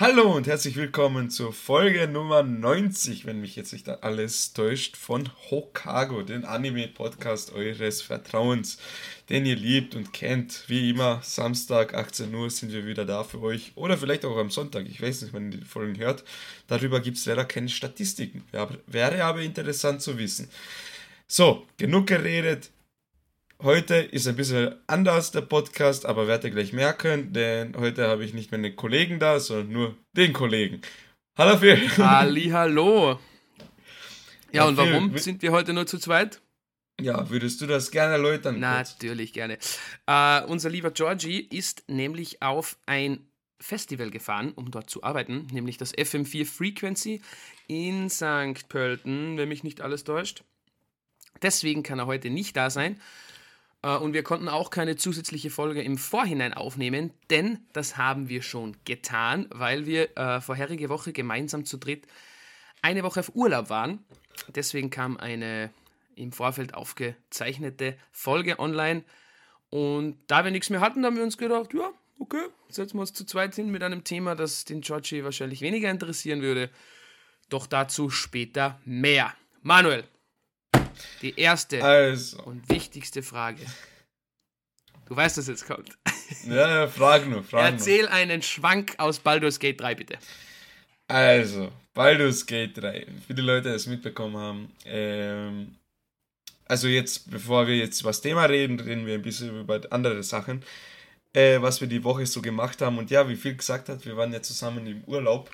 Hallo und herzlich willkommen zur Folge Nummer 90, wenn mich jetzt nicht alles täuscht, von Hokago, den Anime-Podcast eures Vertrauens, den ihr liebt und kennt. Wie immer, Samstag, 18 Uhr sind wir wieder da für euch. Oder vielleicht auch am Sonntag, ich weiß nicht, wenn ihr die Folgen hört. Darüber gibt es leider keine Statistiken. Wäre aber interessant zu wissen. So, genug geredet. Heute ist ein bisschen anders der Podcast, aber werdet ihr gleich merken, denn heute habe ich nicht mehr einen Kollegen da, sondern nur den Kollegen. Hallo Phil. Halli, hallo. Ja, ja und Phil, warum sind wir heute nur zu zweit? Ja, würdest du das gerne erläutern? Natürlich, gerne. Uh, unser lieber Georgie ist nämlich auf ein Festival gefahren, um dort zu arbeiten, nämlich das FM4 Frequency in St. Pölten, wenn mich nicht alles täuscht. Deswegen kann er heute nicht da sein. Äh, und wir konnten auch keine zusätzliche Folge im Vorhinein aufnehmen, denn das haben wir schon getan, weil wir äh, vorherige Woche gemeinsam zu dritt eine Woche auf Urlaub waren. Deswegen kam eine im Vorfeld aufgezeichnete Folge online. Und da wir nichts mehr hatten, haben wir uns gedacht, ja, okay, setzen wir uns zu zweit hin mit einem Thema, das den Georgie wahrscheinlich weniger interessieren würde. Doch dazu später mehr. Manuel, die erste also. und wichtigste Frage. Du weißt, dass jetzt kommt. Ja, ja, frag nur, frag Erzähl nur. einen Schwank aus Baldur's Gate 3, bitte. Also, Baldur's Gate 3. Für die Leute, die es mitbekommen haben. Ähm, also jetzt, bevor wir jetzt über das Thema reden, reden wir ein bisschen über andere Sachen, äh, was wir die Woche so gemacht haben. Und ja, wie viel gesagt hat, wir waren ja zusammen im Urlaub.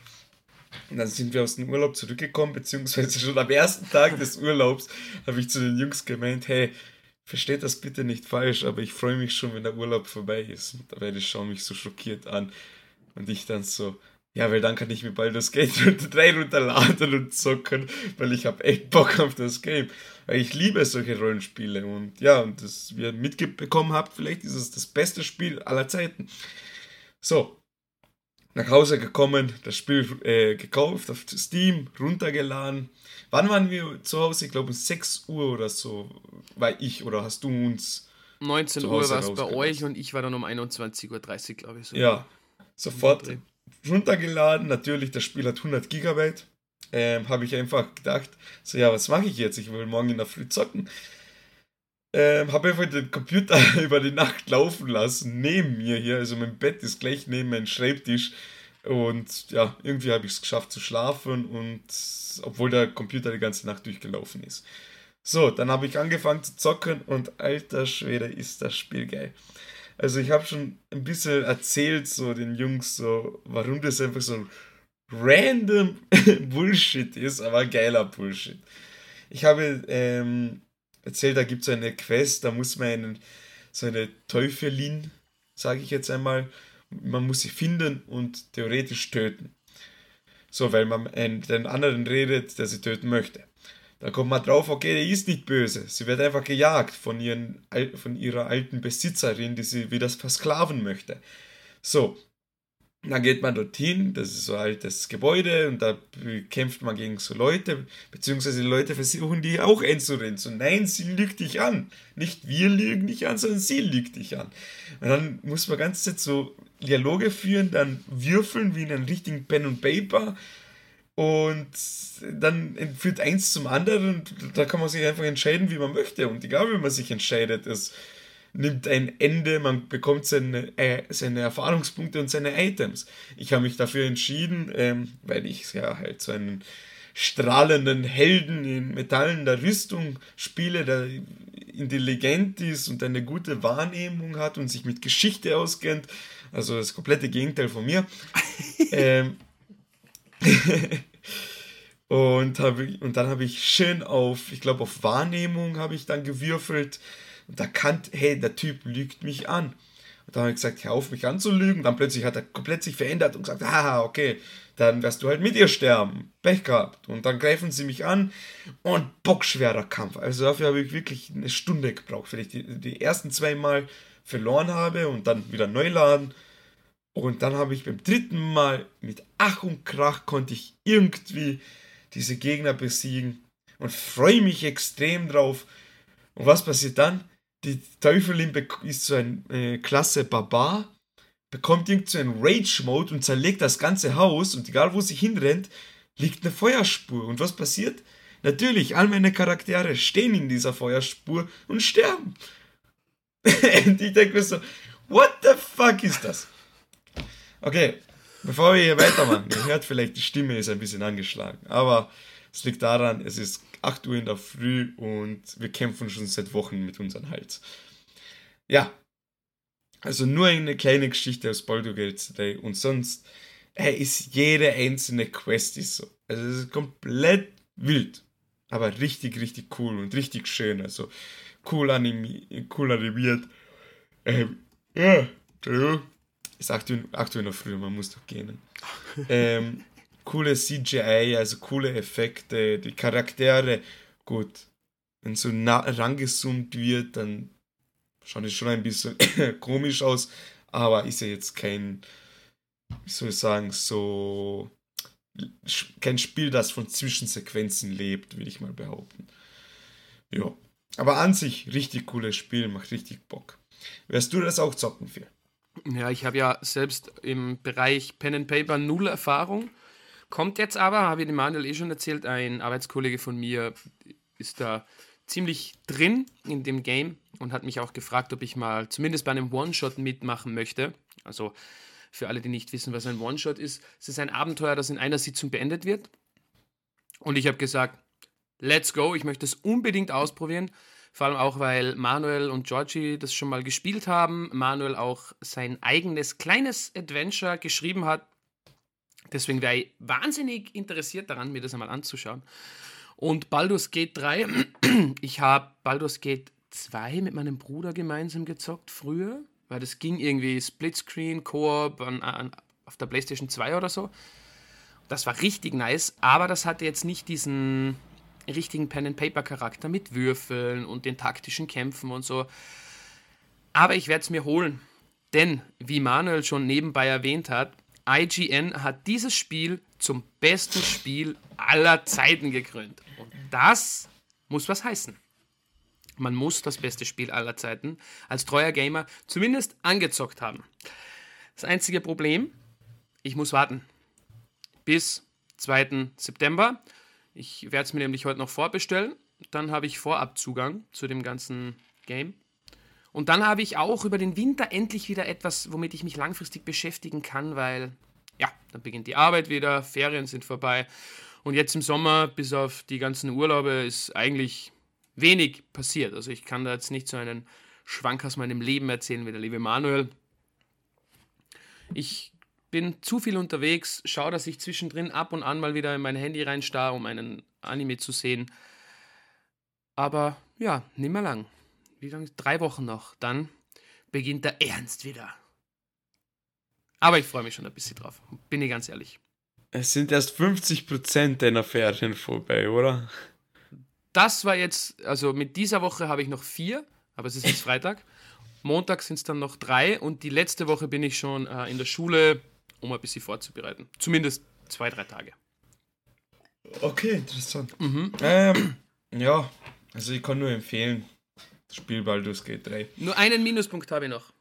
Und dann sind wir aus dem Urlaub zurückgekommen, beziehungsweise schon am ersten Tag des Urlaubs habe ich zu den Jungs gemeint, hey, versteht das bitte nicht falsch, aber ich freue mich schon, wenn der Urlaub vorbei ist. Und ich schauen mich so schockiert an. Und ich dann so, ja, weil dann kann ich mir bald das Game 3 runterladen und zocken, weil ich habe echt Bock auf das Game. Weil ich liebe solche Rollenspiele und ja, und das wir mitbekommen habt, vielleicht ist es das beste Spiel aller Zeiten. So, nach Hause gekommen, das Spiel äh, gekauft auf Steam, runtergeladen. Wann waren wir zu Hause? Ich glaube um 6 Uhr oder so war ich oder hast du uns 19 Uhr war es bei euch und ich war dann um 21.30 Uhr, glaube ich. So. Ja, sofort runtergeladen. Natürlich, das Spiel hat 100 Gigabyte. Ähm, Habe ich einfach gedacht, so ja, was mache ich jetzt? Ich will morgen in der Früh zocken. Ähm, habe einfach den Computer über die Nacht laufen lassen, neben mir hier. Also mein Bett ist gleich neben meinem Schreibtisch. Und ja, irgendwie habe ich es geschafft zu schlafen und obwohl der Computer die ganze Nacht durchgelaufen ist. So, dann habe ich angefangen zu zocken und alter Schwede ist das Spiel geil. Also ich habe schon ein bisschen erzählt so den Jungs so, warum das einfach so random Bullshit ist, aber geiler Bullshit. Ich habe ähm, erzählt, da gibt es eine Quest, da muss man einen, so eine Teufelin, sage ich jetzt einmal, man muss sie finden und theoretisch töten. So, weil man den anderen redet, der sie töten möchte. Da kommt man drauf, okay, die ist nicht böse. Sie wird einfach gejagt von, ihren, von ihrer alten Besitzerin, die sie wieder versklaven möchte. So, dann geht man dorthin, das ist so ein altes Gebäude und da kämpft man gegen so Leute, beziehungsweise die Leute versuchen die auch einzurennen. So, nein, sie lügt dich an. Nicht wir lügen dich an, sondern sie lügt dich an. Und dann muss man ganz Zeit so Dialoge führen, dann würfeln wie in einem richtigen Pen und Paper und dann führt eins zum anderen und da kann man sich einfach entscheiden, wie man möchte. Und egal, wie man sich entscheidet, ist nimmt ein Ende, man bekommt seine, äh, seine Erfahrungspunkte und seine Items. Ich habe mich dafür entschieden, ähm, weil ich ja halt so einen strahlenden Helden in metallender Rüstung spiele, der intelligent ist und eine gute Wahrnehmung hat und sich mit Geschichte auskennt. Also das komplette Gegenteil von mir. ähm, und, hab, und dann habe ich schön auf, ich glaube auf Wahrnehmung habe ich dann gewürfelt und da kann, hey, der Typ lügt mich an. Und dann habe ich gesagt, hör auf, mich anzulügen. Dann plötzlich hat er komplett sich verändert und gesagt, haha, okay, dann wirst du halt mit ihr sterben. Pech gehabt. Und dann greifen sie mich an und bockschwerer Kampf. Also dafür habe ich wirklich eine Stunde gebraucht, weil ich die, die ersten zwei Mal verloren habe und dann wieder neu laden. Und dann habe ich beim dritten Mal mit Ach und Krach konnte ich irgendwie diese Gegner besiegen und freue mich extrem drauf. Und was passiert dann? Die Teufelin ist so eine äh, Klasse Barbar. bekommt irgend so einen Rage-Mode und zerlegt das ganze Haus und egal wo sie hinrennt, liegt eine Feuerspur. Und was passiert? Natürlich, all meine Charaktere stehen in dieser Feuerspur und sterben. und ich denke mir so, what the fuck ist das? Okay, bevor wir hier weitermachen, ihr hört vielleicht, die Stimme ist ein bisschen angeschlagen, aber es liegt daran, es ist 8 Uhr in der Früh und wir kämpfen schon seit Wochen mit unserem Hals. Ja, also nur eine kleine Geschichte aus Baldur's Gate 3 und sonst hey, ist jede einzelne Quest ist so. Also es ist komplett wild, aber richtig, richtig cool und richtig schön. Also cool, animi cool animiert. Ähm, ja, Entschuldigung. Ist 8 Uhr, 8 Uhr noch früh, man muss doch gehen. ähm, coole CGI, also coole Effekte, die Charaktere, gut. Wenn so nah rangezoomt wird, dann schaut es schon ein bisschen komisch aus, aber ist ja jetzt kein, wie soll ich sagen, so kein Spiel, das von Zwischensequenzen lebt, würde ich mal behaupten. Ja. Aber an sich richtig cooles Spiel, macht richtig Bock. Wärst du das auch zocken für? Ja, ich habe ja selbst im Bereich Pen and Paper null Erfahrung. Kommt jetzt aber, habe ich dem Manuel eh schon erzählt, ein Arbeitskollege von mir ist da ziemlich drin in dem Game und hat mich auch gefragt, ob ich mal zumindest bei einem One-Shot mitmachen möchte. Also für alle, die nicht wissen, was ein One-Shot ist, es ist ein Abenteuer, das in einer Sitzung beendet wird. Und ich habe gesagt, let's go, ich möchte es unbedingt ausprobieren. Vor allem auch, weil Manuel und Georgie das schon mal gespielt haben. Manuel auch sein eigenes kleines Adventure geschrieben hat. Deswegen wäre ich wahnsinnig interessiert daran, mir das einmal anzuschauen. Und Baldur's Gate 3, ich habe Baldur's Gate 2 mit meinem Bruder gemeinsam gezockt früher, weil das ging irgendwie Splitscreen, Koop auf der PlayStation 2 oder so. Das war richtig nice, aber das hatte jetzt nicht diesen richtigen Pen-and-Paper-Charakter mit Würfeln und den taktischen Kämpfen und so. Aber ich werde es mir holen. Denn, wie Manuel schon nebenbei erwähnt hat, IGN hat dieses Spiel zum besten Spiel aller Zeiten gekrönt. Und das muss was heißen. Man muss das beste Spiel aller Zeiten als treuer Gamer zumindest angezockt haben. Das einzige Problem, ich muss warten. Bis 2. September. Ich werde es mir nämlich heute noch vorbestellen. Dann habe ich Vorabzugang zu dem ganzen Game. Und dann habe ich auch über den Winter endlich wieder etwas, womit ich mich langfristig beschäftigen kann, weil ja, dann beginnt die Arbeit wieder, Ferien sind vorbei. Und jetzt im Sommer, bis auf die ganzen Urlaube, ist eigentlich wenig passiert. Also ich kann da jetzt nicht so einen Schwank aus meinem Leben erzählen wie der liebe Manuel. Ich bin zu viel unterwegs, schaue, dass ich zwischendrin ab und an mal wieder in mein Handy reinstarre, um einen Anime zu sehen. Aber ja, nicht mehr lang wie lange? Drei Wochen noch. Dann beginnt der Ernst wieder. Aber ich freue mich schon ein bisschen drauf. Bin ich ganz ehrlich. Es sind erst 50% deiner Ferien vorbei, oder? Das war jetzt, also mit dieser Woche habe ich noch vier, aber es ist jetzt Freitag. Montag sind es dann noch drei und die letzte Woche bin ich schon äh, in der Schule, um ein bisschen vorzubereiten. Zumindest zwei, drei Tage. Okay, interessant. Mhm. Ähm, ja, also ich kann nur empfehlen, Spiel Baldur's Gate 3. Nur einen Minuspunkt habe ich noch.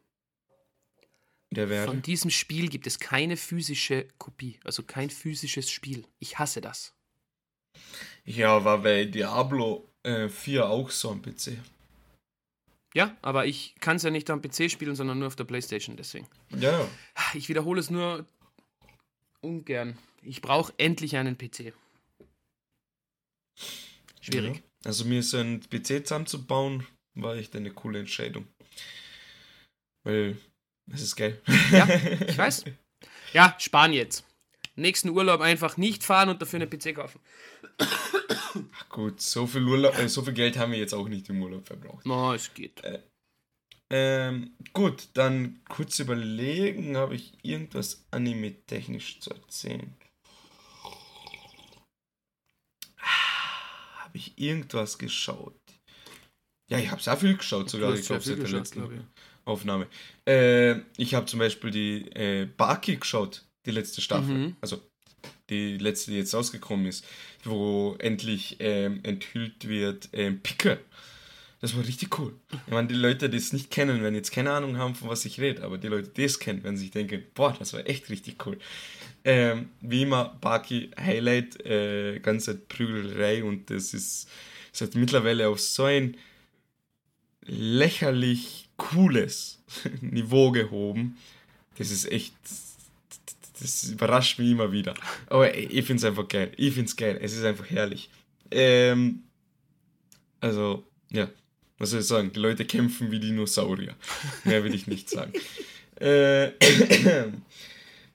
Der wäre? Von diesem Spiel gibt es keine physische Kopie, also kein physisches Spiel. Ich hasse das. Ja, war bei Diablo äh, 4 auch so am PC. Ja, aber ich kann es ja nicht am PC spielen, sondern nur auf der Playstation, deswegen. Ja. Ich wiederhole es nur ungern. Ich brauche endlich einen PC. Schwierig. Ja. Also mir so einen PC zusammenzubauen, war echt eine coole Entscheidung. Weil es ist geil. Ja, ich weiß. Ja, sparen jetzt. Nächsten Urlaub einfach nicht fahren und dafür einen PC kaufen. Ach gut, so viel, Urlaub, äh, so viel Geld haben wir jetzt auch nicht im Urlaub verbraucht. Na, no, es geht. Äh, ähm, gut, dann kurz überlegen, habe ich irgendwas anime-technisch zu erzählen? Ah, habe ich irgendwas geschaut? Ja, ich habe sehr viel geschaut sogar. Ich glaube, seit der letzten Aufnahme. Äh, ich habe zum Beispiel die äh, Baki geschaut, die letzte Staffel. Mhm. Also die letzte, die jetzt rausgekommen ist, wo endlich ähm, enthüllt wird ähm, Picke. Das war richtig cool. Ich meine, die Leute, die es nicht kennen, werden jetzt keine Ahnung haben, von was ich rede, aber die Leute, die es kennen, werden sich denken, boah, das war echt richtig cool. Ähm, wie immer, Baki Highlight, äh, ganze Prügelerei und das ist, ist halt mittlerweile auf so ein lächerlich cooles Niveau gehoben. Das ist echt, das überrascht mich immer wieder. Aber ich finde es einfach geil. Ich finde es geil. Es ist einfach herrlich. Ähm, also, ja, was soll ich sagen? Die Leute kämpfen wie Dinosaurier. Mehr will ich nicht sagen. äh,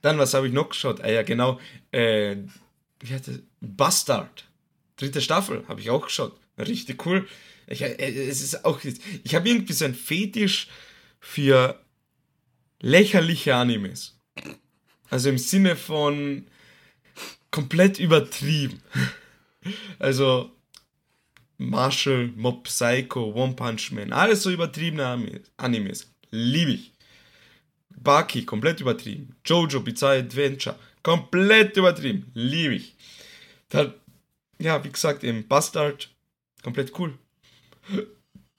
dann, was habe ich noch geschaut? Ah ja, genau. Äh, wie hatte Bastard. Dritte Staffel habe ich auch geschaut. Richtig cool. Ich, äh, es ist auch, ich habe irgendwie so ein Fetisch für lächerliche Animes. Also im Sinne von komplett übertrieben. Also Marshall, Mob Psycho, One Punch Man, alles so übertriebene Animes. Liebe ich. Baki, komplett übertrieben. Jojo, Bizarre Adventure, komplett übertrieben. Liebe ich. Dann, ja, wie gesagt, eben Bastard, komplett cool.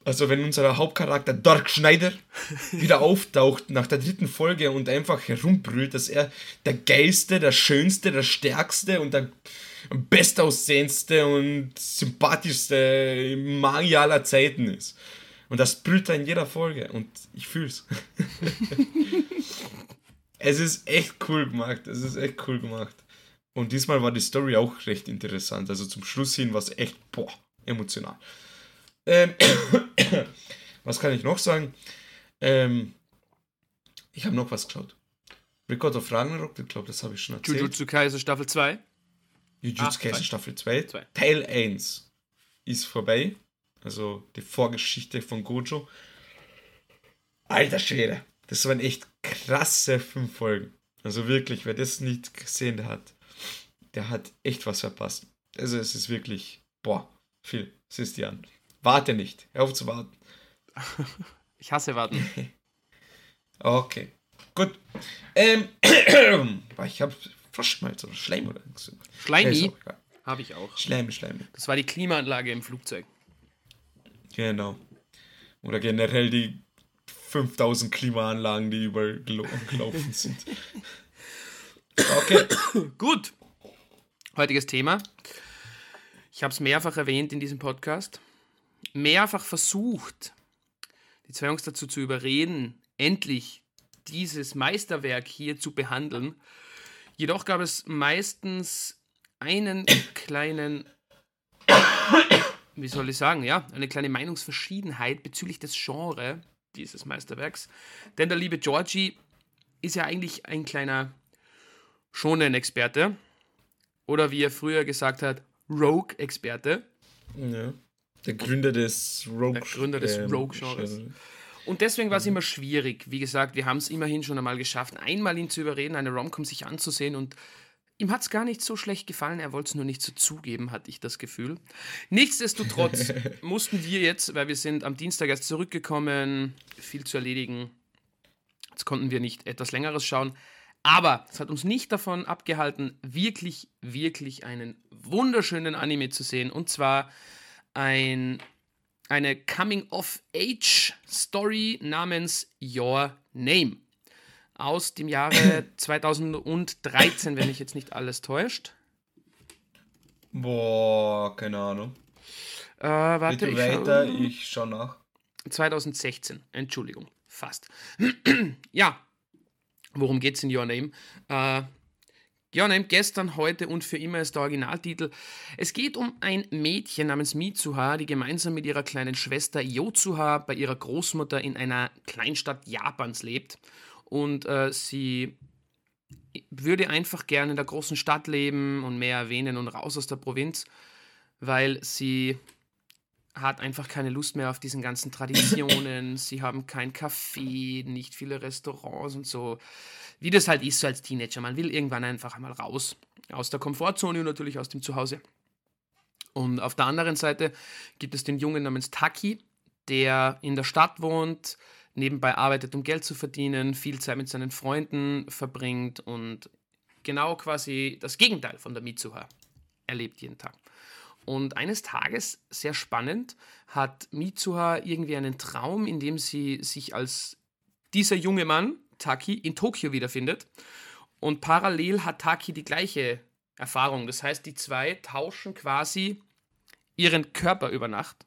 Also wenn unser Hauptcharakter Dark Schneider wieder auftaucht nach der dritten Folge und einfach herumbrüllt, dass er der geilste, der schönste, der stärkste und der bestaussehendste und sympathischste Magier aller Zeiten ist. Und das brüllt er in jeder Folge und ich fühl's. es ist echt cool gemacht. Es ist echt cool gemacht. Und diesmal war die Story auch recht interessant. Also zum Schluss hin war es echt, boah, emotional. Ähm, was kann ich noch sagen? Ähm, ich habe noch was geschaut. Record of Ragnarok, ich glaube, das habe ich schon erzählt. Jujutsu Kaisen Staffel 2. Jujutsu Kaisen Staffel 2. Teil 1 ist vorbei. Also die Vorgeschichte von Gojo. Alter Schwede. Das waren echt krasse fünf Folgen. Also wirklich, wer das nicht gesehen hat, der hat echt was verpasst. Also es ist wirklich, boah, viel. Siehst du an. Warte nicht. Hör auf zu warten. ich hasse warten. okay. Gut. Ähm, ich habe Froschschmalz oder Schleim oder so. Schleimi? Habe ich auch. Schleim, Schleim. Das war die Klimaanlage im Flugzeug. Genau. Oder generell die 5000 Klimaanlagen, die überall gelaufen sind. Okay. Gut. Heutiges Thema. Ich habe es mehrfach erwähnt in diesem Podcast mehrfach versucht, die zwei Jungs dazu zu überreden, endlich dieses Meisterwerk hier zu behandeln. Jedoch gab es meistens einen kleinen, wie soll ich sagen, ja, eine kleine Meinungsverschiedenheit bezüglich des Genres dieses Meisterwerks. Denn der liebe Georgie ist ja eigentlich ein kleiner Shonen-Experte. Oder wie er früher gesagt hat, Rogue-Experte. Ja. Der Gründer des Rogue. Der Gründer des ähm, Rogue-Genres. Und deswegen war es immer schwierig. Wie gesagt, wir haben es immerhin schon einmal geschafft, einmal ihn zu überreden, eine Romcom sich anzusehen und ihm hat es gar nicht so schlecht gefallen. Er wollte es nur nicht so zugeben, hatte ich das Gefühl. Nichtsdestotrotz mussten wir jetzt, weil wir sind am Dienstag erst zurückgekommen, viel zu erledigen. Jetzt konnten wir nicht etwas längeres schauen. Aber es hat uns nicht davon abgehalten, wirklich, wirklich einen wunderschönen Anime zu sehen. Und zwar ein, eine Coming-of-Age-Story namens Your Name aus dem Jahre 2013, wenn mich jetzt nicht alles täuscht. Boah, keine Ahnung. Äh, warte, Bitte weiter, ich schau nach. 2016, Entschuldigung, fast. ja, worum geht's in Your Name? Äh, ja, nein, gestern, heute und für immer ist der Originaltitel. Es geht um ein Mädchen namens Mitsuha, die gemeinsam mit ihrer kleinen Schwester Yotsuha bei ihrer Großmutter in einer Kleinstadt Japans lebt. Und äh, sie würde einfach gerne in der großen Stadt leben und mehr erwähnen und raus aus der Provinz, weil sie hat einfach keine Lust mehr auf diesen ganzen Traditionen. sie haben kein Café, nicht viele Restaurants und so wie das halt ist so als Teenager. Man will irgendwann einfach einmal raus aus der Komfortzone und natürlich aus dem Zuhause. Und auf der anderen Seite gibt es den Jungen namens Taki, der in der Stadt wohnt, nebenbei arbeitet, um Geld zu verdienen, viel Zeit mit seinen Freunden verbringt und genau quasi das Gegenteil von der Mitsuha erlebt jeden Tag. Und eines Tages, sehr spannend, hat Mitsuha irgendwie einen Traum, in dem sie sich als dieser junge Mann, Taki, in Tokio wiederfindet. Und parallel hat Taki die gleiche Erfahrung. Das heißt, die zwei tauschen quasi ihren Körper über Nacht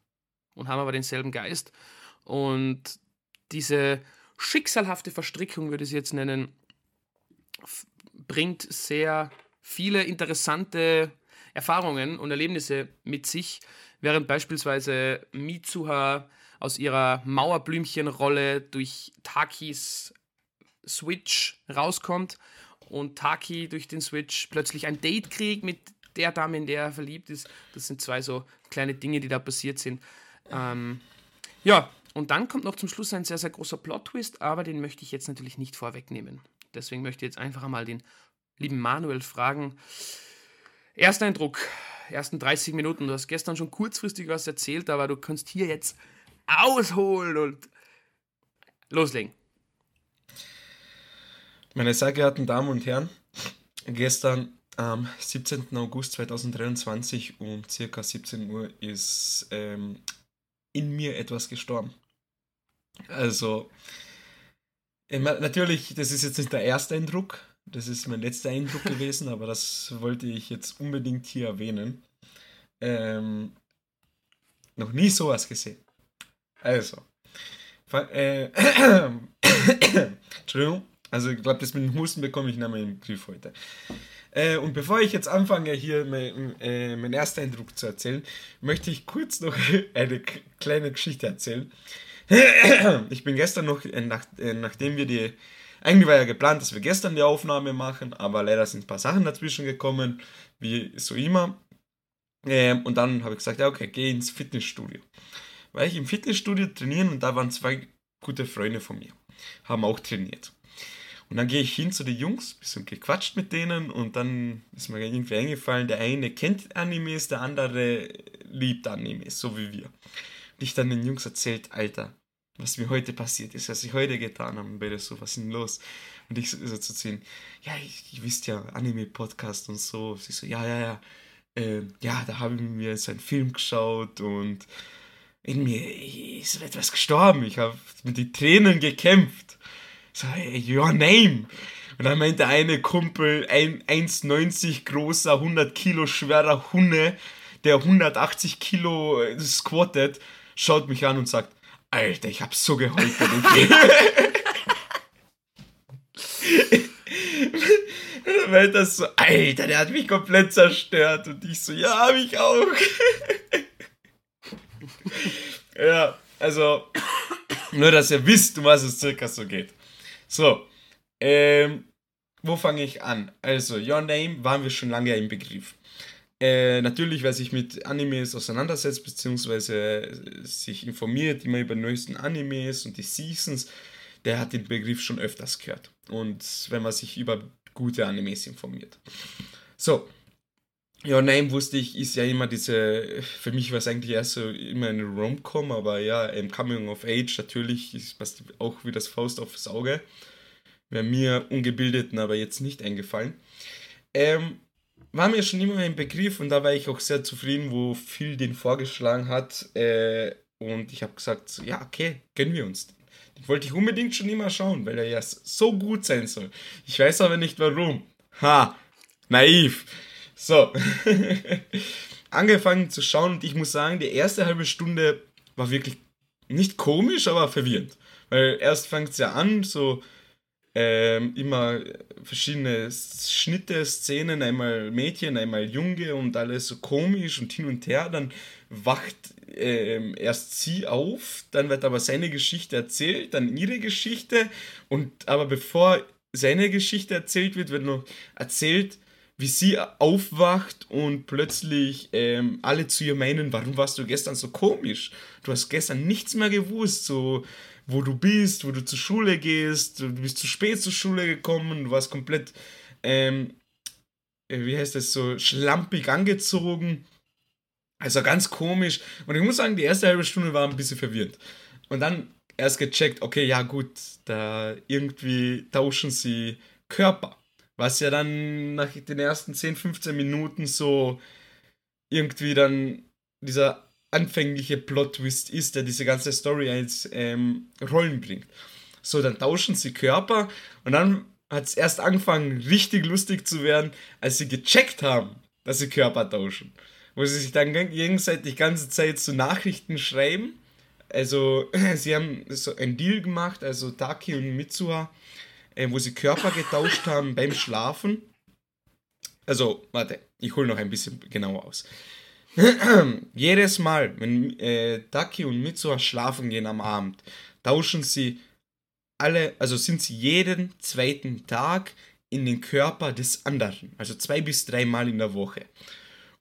und haben aber denselben Geist. Und diese schicksalhafte Verstrickung, würde ich es jetzt nennen, bringt sehr viele interessante Erfahrungen und Erlebnisse mit sich, während beispielsweise Mitsuha aus ihrer Mauerblümchenrolle durch Takis Switch rauskommt und Taki durch den Switch plötzlich ein Date kriegt mit der Dame, in der er verliebt ist. Das sind zwei so kleine Dinge, die da passiert sind. Ähm, ja, und dann kommt noch zum Schluss ein sehr, sehr großer Plot-Twist, aber den möchte ich jetzt natürlich nicht vorwegnehmen. Deswegen möchte ich jetzt einfach einmal den lieben Manuel fragen. Erster Eindruck, ersten 30 Minuten. Du hast gestern schon kurzfristig was erzählt, aber du kannst hier jetzt ausholen und loslegen. Meine sehr geehrten Damen und Herren, gestern am 17. August 2023 um circa 17 Uhr ist ähm, in mir etwas gestorben. Also, natürlich, das ist jetzt nicht der erste Eindruck, das ist mein letzter Eindruck gewesen, aber das wollte ich jetzt unbedingt hier erwähnen. Ähm, noch nie sowas gesehen. Also, äh, Entschuldigung, also ich glaube, das mit dem Husten bekomme ich nicht mehr im Griff heute. Äh, und bevor ich jetzt anfange, hier mein, äh, meinen ersten Eindruck zu erzählen, möchte ich kurz noch eine kleine Geschichte erzählen. ich bin gestern noch, äh, nach, äh, nachdem wir die, eigentlich war ja geplant, dass wir gestern die Aufnahme machen, aber leider sind ein paar Sachen dazwischen gekommen, wie so immer. Ähm, und dann habe ich gesagt, ja okay, geh ins Fitnessstudio. Weil ich im Fitnessstudio trainieren und da waren zwei gute Freunde von mir, haben auch trainiert. Und dann gehe ich hin zu den Jungs, bisschen gequatscht mit denen und dann ist mir irgendwie eingefallen, der eine kennt Animes, der andere liebt Animes, so wie wir. Und ich dann den Jungs erzählt, Alter, was mir heute passiert ist, was ich heute getan habe. Und beide so, was ist denn los? Und ich so, so zu ziehen, ja, ich, ich wisst ja, Anime-Podcast und so. Sie so, ja, ja, ja. Äh, ja, da haben wir so einen Film geschaut und in mir ist etwas gestorben. Ich habe mit den Tränen gekämpft. So, hey, your name. Und dann meinte eine Kumpel, ein 1,90 großer, 100 Kilo schwerer Hunde, der 180 Kilo äh, squattet, schaut mich an und sagt, Alter, ich hab so geheult bei dem Film. meinte das so, Alter, der hat mich komplett zerstört. Und ich so, ja, hab ich auch. ja, also, nur dass ihr wisst, um was es circa so geht. So, ähm, wo fange ich an? Also, Your Name waren wir schon lange im Begriff. Äh, natürlich, wer sich mit Animes auseinandersetzt, beziehungsweise sich informiert immer über neuesten Animes und die Seasons, der hat den Begriff schon öfters gehört. Und wenn man sich über gute Animes informiert. So, Your Name wusste ich, ist ja immer diese, für mich war es eigentlich erst so immer eine Rom-Com, aber ja, im Coming of Age natürlich ist auch wie das Faust aufs Auge. Wäre mir Ungebildeten aber jetzt nicht eingefallen. Ähm, war mir schon immer ein Begriff und da war ich auch sehr zufrieden, wo Phil den vorgeschlagen hat. Äh, und ich habe gesagt, ja, okay, gönnen wir uns. Den wollte ich unbedingt schon immer schauen, weil er ja so gut sein soll. Ich weiß aber nicht warum. Ha, naiv. So, angefangen zu schauen und ich muss sagen, die erste halbe Stunde war wirklich nicht komisch, aber verwirrend. Weil erst fängt es ja an, so ähm, immer verschiedene Schnitte, Szenen, einmal Mädchen, einmal Junge und alles so komisch und hin und her. Dann wacht ähm, erst sie auf, dann wird aber seine Geschichte erzählt, dann ihre Geschichte und aber bevor seine Geschichte erzählt wird, wird noch erzählt, wie sie aufwacht und plötzlich ähm, alle zu ihr meinen, warum warst du gestern so komisch? Du hast gestern nichts mehr gewusst, so wo du bist, wo du zur Schule gehst, du bist zu spät zur Schule gekommen, du warst komplett, ähm, äh, wie heißt das, so schlampig angezogen. Also ganz komisch. Und ich muss sagen, die erste halbe Stunde war ein bisschen verwirrt. Und dann erst gecheckt, okay, ja gut, da irgendwie tauschen sie Körper. Was ja dann nach den ersten 10, 15 Minuten so irgendwie dann dieser anfängliche Plot-Twist ist, der diese ganze Story als ähm, Rollen bringt. So, dann tauschen sie Körper und dann hat es erst angefangen, richtig lustig zu werden, als sie gecheckt haben, dass sie Körper tauschen. Wo sie sich dann gegenseitig ganze Zeit so Nachrichten schreiben. Also, sie haben so einen Deal gemacht, also Taki und Mitsuha, äh, wo sie Körper getauscht haben beim Schlafen. Also, warte, ich hole noch ein bisschen genauer aus. Jedes Mal, wenn äh, Taki und Mitsuha schlafen gehen am Abend, tauschen sie alle, also sind sie jeden zweiten Tag in den Körper des anderen, also zwei bis dreimal in der Woche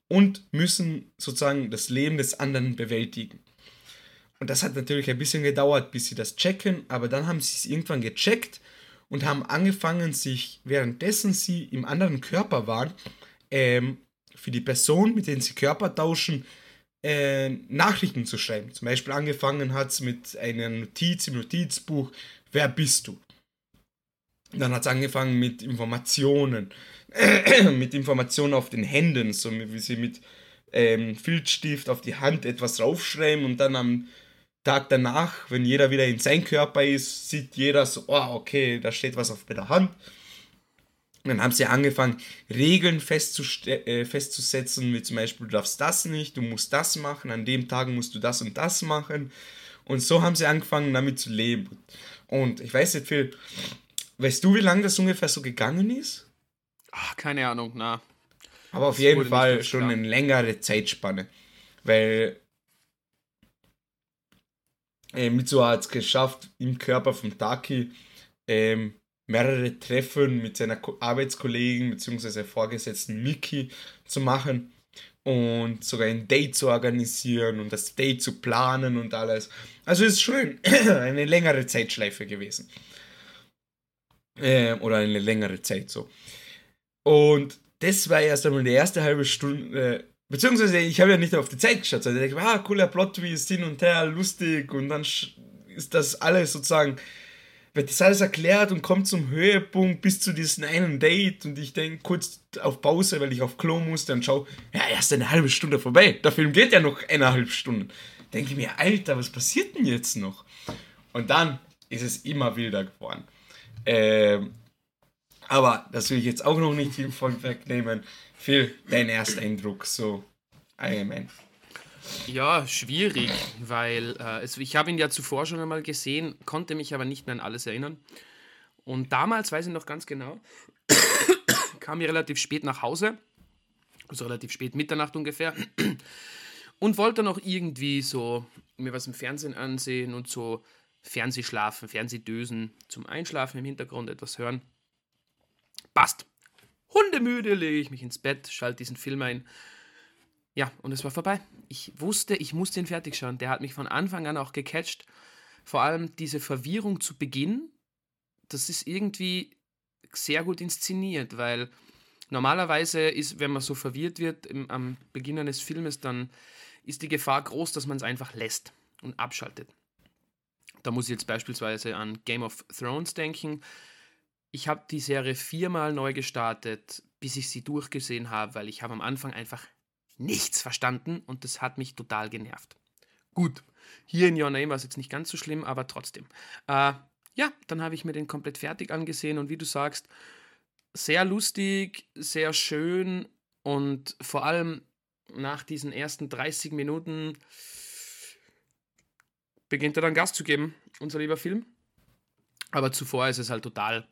und müssen sozusagen das Leben des anderen bewältigen. Und das hat natürlich ein bisschen gedauert, bis sie das checken, aber dann haben sie es irgendwann gecheckt und haben angefangen, sich, währenddessen sie im anderen Körper waren, ähm, für die Person, mit denen sie Körper tauschen, äh, Nachrichten zu schreiben. Zum Beispiel angefangen hat es mit einer Notiz im Notizbuch, wer bist du? Dann hat es angefangen mit Informationen, mit Informationen auf den Händen, so wie sie mit ähm, Filzstift auf die Hand etwas draufschreiben und dann am Tag danach, wenn jeder wieder in sein Körper ist, sieht jeder so, oh, okay, da steht was auf meiner Hand. Und dann haben sie angefangen, Regeln äh, festzusetzen, wie zum Beispiel, du darfst das nicht, du musst das machen, an dem Tag musst du das und das machen. Und so haben sie angefangen, damit zu leben. Und ich weiß nicht viel, weißt du, wie lange das ungefähr so gegangen ist? Ach, keine Ahnung, na. Aber auf das jeden Fall schon eine längere Zeitspanne. Weil äh, Mitsuha hat es geschafft, im Körper von Taki ähm, mehrere Treffen mit seiner Arbeitskollegen bzw. Vorgesetzten Miki zu machen und sogar ein Date zu organisieren und das Date zu planen und alles. Also ist schon eine längere Zeitschleife gewesen. Äh, oder eine längere Zeit so. Und das war erst einmal die erste halbe Stunde. Äh, beziehungsweise ich habe ja nicht auf die Zeit geschaut, sondern ich dachte, ah, cooler Plot-Twist, hin und her, lustig. Und dann ist das alles sozusagen wird das alles erklärt und kommt zum Höhepunkt bis zu diesem einen Date und ich denke kurz auf Pause, weil ich auf Klo musste und schau, ja, erst eine halbe Stunde vorbei. Der Film geht ja noch eineinhalb Stunden. Denke mir, Alter, was passiert denn jetzt noch? Und dann ist es immer wilder geworden. Ähm, aber das will ich jetzt auch noch nicht viel von wegnehmen. Phil, dein Ersteindruck so allgemein. Ja, schwierig, weil äh, es, ich habe ihn ja zuvor schon einmal gesehen, konnte mich aber nicht mehr an alles erinnern. Und damals, weiß ich noch ganz genau, kam ich relativ spät nach Hause, also relativ spät, Mitternacht ungefähr, und wollte noch irgendwie so mir was im Fernsehen ansehen und so Fernsehschlafen, Fernsehdösen zum Einschlafen im Hintergrund etwas hören. Passt. Hundemüde lege ich mich ins Bett, schalte diesen Film ein ja, und es war vorbei. Ich wusste, ich musste ihn fertig schauen. Der hat mich von Anfang an auch gecatcht. Vor allem diese Verwirrung zu Beginn, das ist irgendwie sehr gut inszeniert, weil normalerweise ist, wenn man so verwirrt wird im, am Beginn eines Filmes, dann ist die Gefahr groß, dass man es einfach lässt und abschaltet. Da muss ich jetzt beispielsweise an Game of Thrones denken. Ich habe die Serie viermal neu gestartet, bis ich sie durchgesehen habe, weil ich habe am Anfang einfach nichts verstanden und das hat mich total genervt. Gut, hier in Your Name war es jetzt nicht ganz so schlimm, aber trotzdem. Äh, ja, dann habe ich mir den komplett fertig angesehen und wie du sagst, sehr lustig, sehr schön und vor allem nach diesen ersten 30 Minuten beginnt er dann Gas zu geben, unser lieber Film. Aber zuvor ist es halt total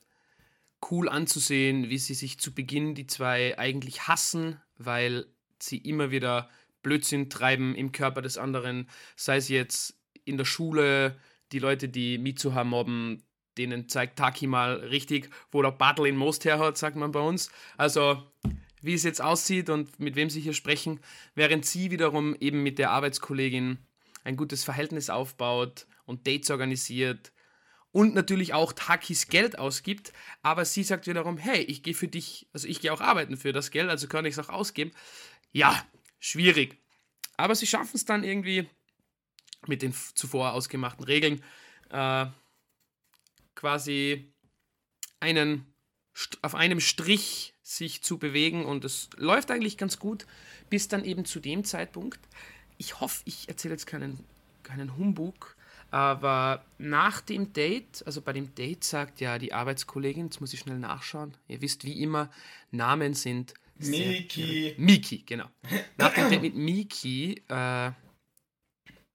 cool anzusehen, wie sie sich zu Beginn die zwei eigentlich hassen, weil sie immer wieder Blödsinn treiben im Körper des anderen, sei es jetzt in der Schule, die Leute, die Mitsuha mobben, denen zeigt Taki mal richtig, wo der Battle in Most herhat, sagt man bei uns. Also, wie es jetzt aussieht und mit wem sie hier sprechen, während sie wiederum eben mit der Arbeitskollegin ein gutes Verhältnis aufbaut und Dates organisiert und natürlich auch Takis Geld ausgibt, aber sie sagt wiederum, hey, ich gehe für dich, also ich gehe auch arbeiten für das Geld, also kann ich es auch ausgeben ja, schwierig. Aber sie schaffen es dann irgendwie mit den zuvor ausgemachten Regeln äh, quasi einen auf einem Strich sich zu bewegen und es läuft eigentlich ganz gut, bis dann eben zu dem Zeitpunkt. Ich hoffe, ich erzähle jetzt keinen, keinen Humbug, aber nach dem Date, also bei dem Date sagt ja die Arbeitskollegin, jetzt muss ich schnell nachschauen, ihr wisst wie immer, Namen sind Miki. Miki, genau. Nach dem Date mit Miki, äh,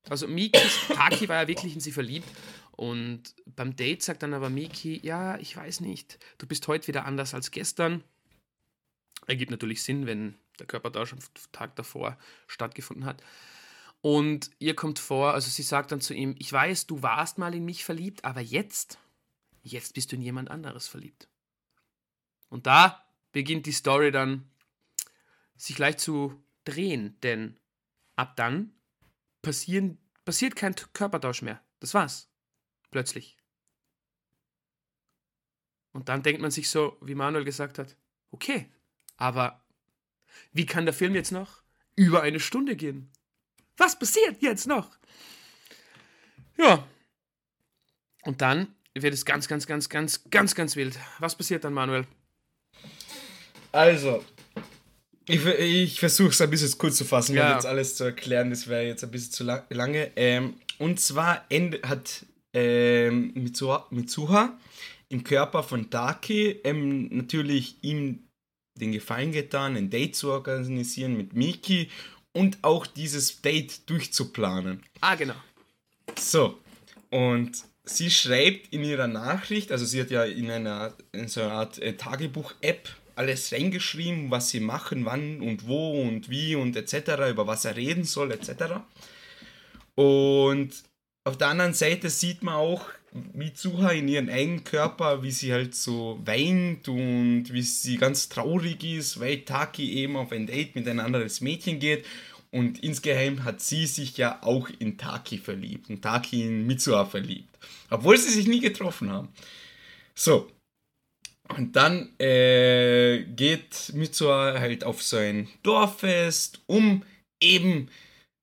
also Miki, Taki war ja wirklich in sie verliebt und beim Date sagt dann aber Miki, ja, ich weiß nicht, du bist heute wieder anders als gestern. Ergibt natürlich Sinn, wenn der Körpertausch am Tag davor stattgefunden hat. Und ihr kommt vor, also sie sagt dann zu ihm, ich weiß, du warst mal in mich verliebt, aber jetzt, jetzt bist du in jemand anderes verliebt. Und da beginnt die Story dann sich gleich zu drehen, denn ab dann passieren, passiert kein Körpertausch mehr. Das war's. Plötzlich. Und dann denkt man sich so, wie Manuel gesagt hat, okay, aber wie kann der Film jetzt noch über eine Stunde gehen? Was passiert jetzt noch? Ja. Und dann wird es ganz, ganz, ganz, ganz, ganz, ganz wild. Was passiert dann, Manuel? Also, ich, ich versuche es ein bisschen kurz zu fassen, ja. weil jetzt alles zu erklären, das wäre jetzt ein bisschen zu lang, lange. Ähm, und zwar Ende, hat ähm, Mitsuha, Mitsuha im Körper von Daki ähm, natürlich ihm den Gefallen getan, ein Date zu organisieren mit Miki und auch dieses Date durchzuplanen. Ah, genau. So, und sie schreibt in ihrer Nachricht, also sie hat ja in einer in so einer Art äh, Tagebuch-App alles reingeschrieben, was sie machen, wann und wo und wie und etc., über was er reden soll, etc. Und auf der anderen Seite sieht man auch Mitsuha in ihrem eigenen Körper, wie sie halt so weint und wie sie ganz traurig ist, weil Taki eben auf ein Date mit ein anderes Mädchen geht. Und insgeheim hat sie sich ja auch in Taki verliebt und Taki in Mitsuha verliebt. Obwohl sie sich nie getroffen haben. So. Und dann äh, geht Mitsuha halt auf so ein Dorffest, um eben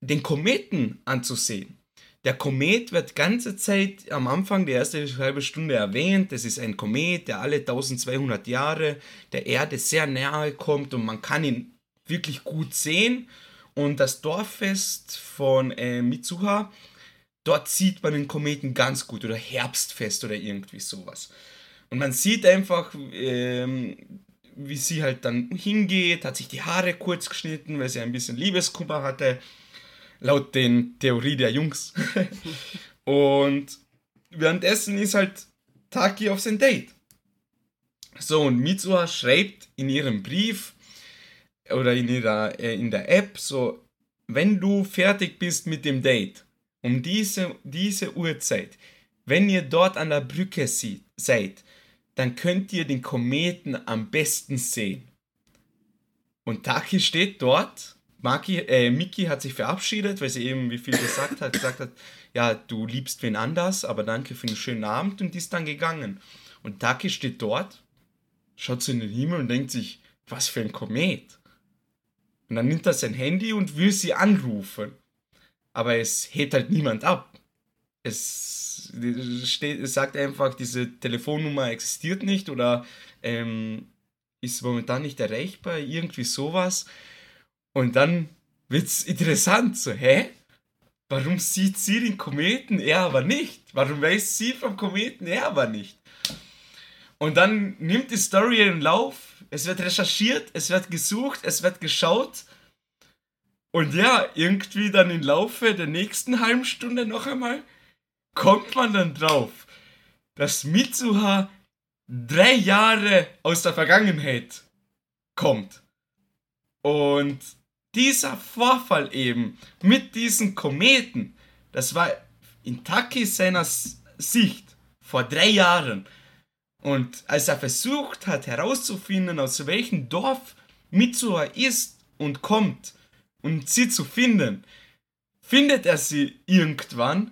den Kometen anzusehen. Der Komet wird ganze Zeit am Anfang, der erste halbe Stunde erwähnt. Das ist ein Komet, der alle 1200 Jahre der Erde sehr nahe kommt und man kann ihn wirklich gut sehen. Und das Dorffest von äh, Mitsuha, dort sieht man den Kometen ganz gut oder Herbstfest oder irgendwie sowas. Und man sieht einfach, ähm, wie sie halt dann hingeht, hat sich die Haare kurz geschnitten, weil sie ein bisschen Liebeskummer hatte laut den Theorie der Jungs. und währenddessen ist halt Taki auf sein Date. So, und Mitsuha schreibt in ihrem Brief oder in, ihrer, äh, in der App so, wenn du fertig bist mit dem Date, um diese, diese Uhrzeit, wenn ihr dort an der Brücke seid, dann könnt ihr den Kometen am besten sehen. Und Taki steht dort Maki, äh, Miki hat sich verabschiedet, weil sie eben, wie viel gesagt hat, gesagt hat, ja, du liebst wen anders, aber danke für einen schönen Abend und ist dann gegangen. Und Taki steht dort, schaut so in den Himmel und denkt sich, was für ein Komet. Und dann nimmt er sein Handy und will sie anrufen. Aber es hebt halt niemand ab. Es, steht, es sagt einfach, diese Telefonnummer existiert nicht oder ähm, ist momentan nicht erreichbar, irgendwie sowas. Und dann wird's interessant, so, hä? Warum sieht sie den Kometen, er aber nicht? Warum weiß sie vom Kometen, er aber nicht? Und dann nimmt die Story ihren Lauf, es wird recherchiert, es wird gesucht, es wird geschaut. Und ja, irgendwie dann im Laufe der nächsten halben Stunde noch einmal kommt man dann drauf, dass Mitsuha drei Jahre aus der Vergangenheit kommt. Und dieser Vorfall eben mit diesen Kometen, das war in Taki seiner Sicht vor drei Jahren. Und als er versucht hat herauszufinden, aus welchem Dorf Mitsuha ist und kommt und sie zu finden, findet er sie irgendwann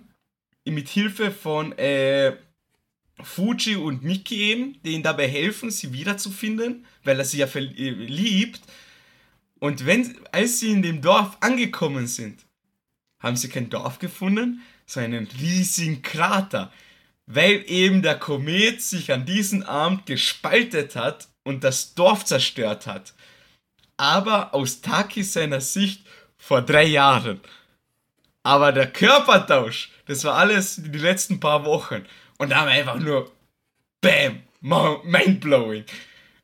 mit Hilfe von äh, Fuji und Miki eben, ihm dabei helfen, sie wiederzufinden, weil er sie ja verliebt. Und wenn, als sie in dem Dorf angekommen sind, haben sie kein Dorf gefunden, sondern einen riesigen Krater, weil eben der Komet sich an diesem Abend gespaltet hat und das Dorf zerstört hat. Aber aus Taki seiner Sicht vor drei Jahren. Aber der Körpertausch, das war alles die letzten paar Wochen. Und da haben wir einfach nur Bam, mindblowing.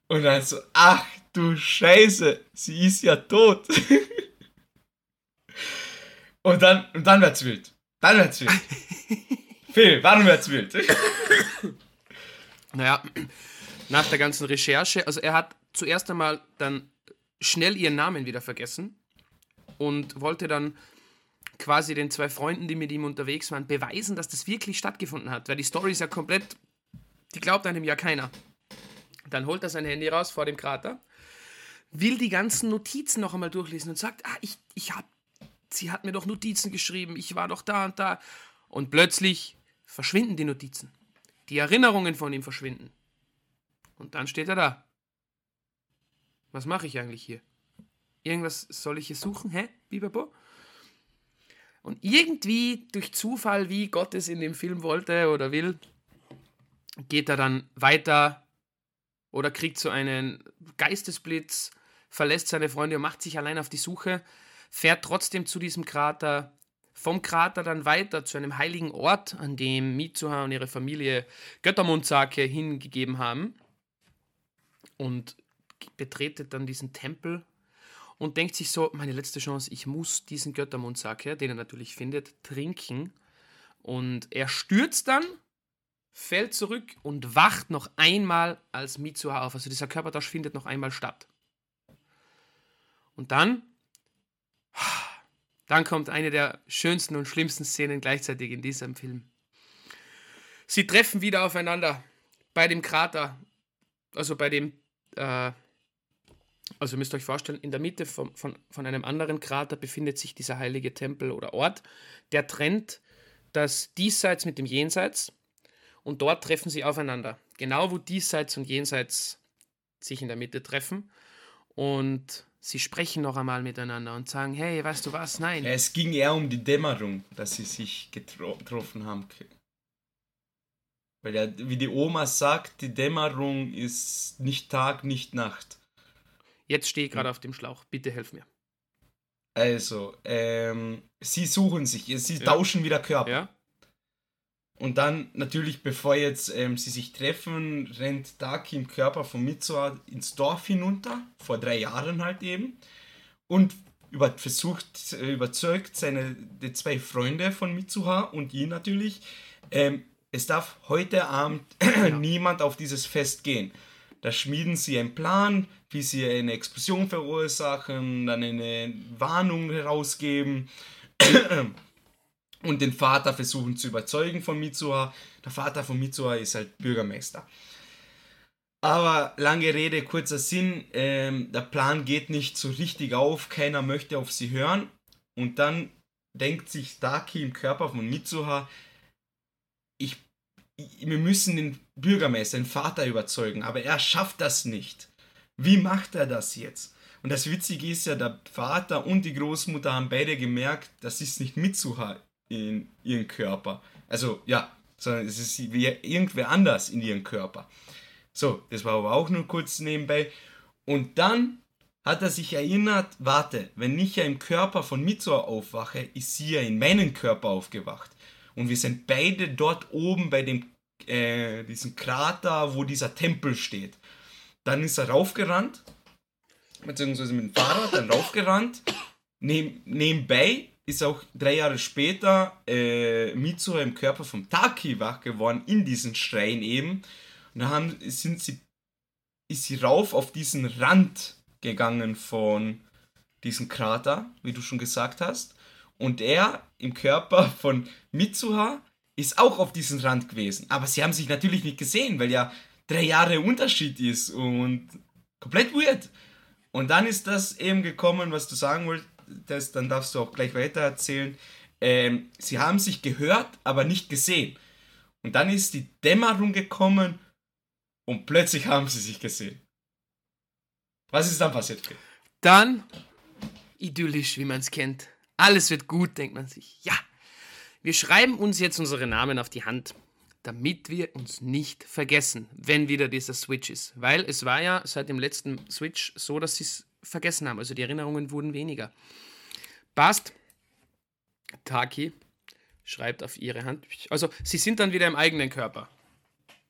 Und dann so, ach du Scheiße, sie ist ja tot. und dann, und dann wird's wild. Dann wird's wild. Phil, warum wird's wild? naja, nach der ganzen Recherche, also er hat zuerst einmal dann schnell ihren Namen wieder vergessen und wollte dann quasi den zwei Freunden, die mit ihm unterwegs waren, beweisen, dass das wirklich stattgefunden hat. Weil die Story ist ja komplett, die glaubt einem ja keiner. Dann holt er sein Handy raus vor dem Krater, will die ganzen Notizen noch einmal durchlesen und sagt, ah, ich, ich hab, sie hat mir doch Notizen geschrieben, ich war doch da und da. Und plötzlich verschwinden die Notizen. Die Erinnerungen von ihm verschwinden. Und dann steht er da. Was mache ich eigentlich hier? Irgendwas soll ich hier suchen? Hä? Bibabo? Und irgendwie durch Zufall, wie Gott es in dem Film wollte oder will, geht er dann weiter oder kriegt so einen Geistesblitz, verlässt seine Freunde und macht sich allein auf die Suche, fährt trotzdem zu diesem Krater, vom Krater dann weiter zu einem heiligen Ort, an dem Mitsuha und ihre Familie Göttermundsake hingegeben haben und betretet dann diesen Tempel und denkt sich so, meine letzte Chance, ich muss diesen Göttermundsake, den er natürlich findet, trinken. Und er stürzt dann, fällt zurück und wacht noch einmal als Mitsuha auf. Also dieser Körpertausch findet noch einmal statt. Und dann dann kommt eine der schönsten und schlimmsten Szenen gleichzeitig in diesem Film. Sie treffen wieder aufeinander bei dem Krater, also bei dem, äh, also ihr müsst euch vorstellen, in der Mitte von, von, von einem anderen Krater befindet sich dieser heilige Tempel oder Ort, der trennt das Diesseits mit dem Jenseits und dort treffen sie aufeinander. Genau wo Diesseits und Jenseits sich in der Mitte treffen. Und sie sprechen noch einmal miteinander und sagen, hey, weißt du was? Nein. Es ging eher um die Dämmerung, dass sie sich getroffen haben. Weil ja, wie die Oma sagt, die Dämmerung ist nicht Tag, nicht Nacht. Jetzt stehe ich gerade auf dem Schlauch. Bitte helf mir. Also, ähm, sie suchen sich, sie ja. tauschen wieder Körper. Ja. Und dann natürlich, bevor jetzt ähm, sie sich treffen, rennt Daki im Körper von Mitsuha ins Dorf hinunter, vor drei Jahren halt eben. Und über, versucht, äh, überzeugt seine die zwei Freunde von Mitsuha und ihn natürlich, ähm, es darf heute Abend niemand auf dieses Fest gehen. Da schmieden sie einen Plan, wie sie eine Explosion verursachen, dann eine Warnung herausgeben und den Vater versuchen zu überzeugen von Mitsuha. Der Vater von Mitsuha ist halt Bürgermeister. Aber lange Rede, kurzer Sinn, ähm, der Plan geht nicht so richtig auf, keiner möchte auf sie hören. Und dann denkt sich Daki im Körper von Mitsuha, ich, wir müssen den Bürgermeister, den Vater überzeugen, aber er schafft das nicht. Wie macht er das jetzt? Und das Witzige ist ja, der Vater und die Großmutter haben beide gemerkt, das ist nicht Mitsuha in ihren Körper. Also ja, sondern es ist wie irgendwer anders in ihrem Körper. So, das war aber auch nur kurz nebenbei. Und dann hat er sich erinnert, warte, wenn ich ja im Körper von Mitsuha aufwache, ist sie ja in meinen Körper aufgewacht. Und wir sind beide dort oben bei dem, äh, diesem Krater, wo dieser Tempel steht. Dann ist er raufgerannt, beziehungsweise mit dem Fahrrad dann raufgerannt. Neb nebenbei ist auch drei Jahre später äh, Mitsuha im Körper vom Taki wach geworden, in diesen Schrein eben. Und da haben, sind sie, ist sie rauf auf diesen Rand gegangen von diesem Krater, wie du schon gesagt hast. Und er im Körper von Mitsuha ist auch auf diesem Rand gewesen. Aber sie haben sich natürlich nicht gesehen, weil ja drei Jahre Unterschied ist und komplett weird. Und dann ist das eben gekommen, was du sagen wolltest, dann darfst du auch gleich weiter erzählen. Ähm, sie haben sich gehört, aber nicht gesehen. Und dann ist die Dämmerung gekommen und plötzlich haben sie sich gesehen. Was ist dann passiert? Dann idyllisch, wie man es kennt. Alles wird gut, denkt man sich. Ja, wir schreiben uns jetzt unsere Namen auf die Hand. Damit wir uns nicht vergessen, wenn wieder dieser Switch ist. Weil es war ja seit dem letzten Switch so, dass sie es vergessen haben. Also die Erinnerungen wurden weniger. Passt. Taki schreibt auf ihre Hand. Also sie sind dann wieder im eigenen Körper.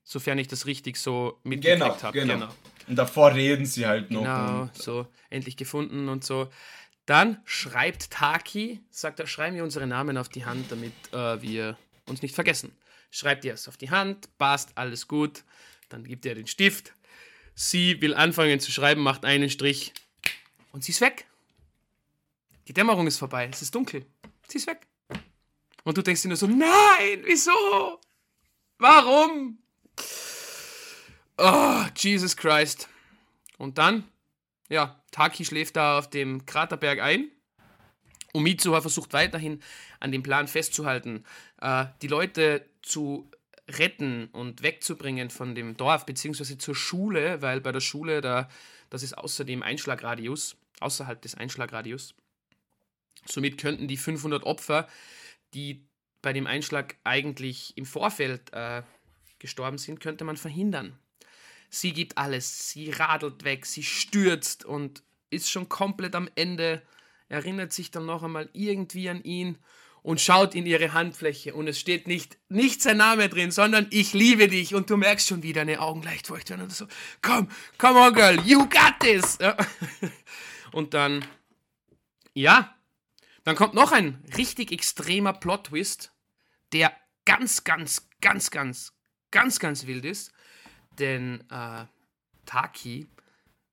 Sofern ich das richtig so mitgekriegt Genau, habe. genau. Und davor reden sie halt noch. Genau, so endlich gefunden und so. Dann schreibt Taki, sagt er, schreiben wir unsere Namen auf die Hand, damit äh, wir uns nicht vergessen. Schreibt ihr es auf die Hand, passt, alles gut. Dann gibt er den Stift. Sie will anfangen zu schreiben, macht einen Strich und sie ist weg. Die Dämmerung ist vorbei, es ist dunkel. Sie ist weg. Und du denkst dir nur so, nein, wieso? Warum? Oh, Jesus Christ. Und dann, ja, Taki schläft da auf dem Kraterberg ein. Und Mitsuha versucht weiterhin an dem Plan festzuhalten, äh, die Leute zu retten und wegzubringen von dem Dorf, beziehungsweise zur Schule, weil bei der Schule, da, das ist außer Einschlagradius, außerhalb des Einschlagradius. Somit könnten die 500 Opfer, die bei dem Einschlag eigentlich im Vorfeld äh, gestorben sind, könnte man verhindern. Sie gibt alles, sie radelt weg, sie stürzt und ist schon komplett am Ende, erinnert sich dann noch einmal irgendwie an ihn und schaut in ihre Handfläche und es steht nicht, nicht sein Name drin, sondern ich liebe dich und du merkst schon wieder eine Augen leicht feucht werden und so, komm, come on girl, you got this. Ja. Und dann, ja, dann kommt noch ein richtig extremer Plot-Twist, der ganz, ganz, ganz, ganz, ganz, ganz wild ist. Denn äh, Taki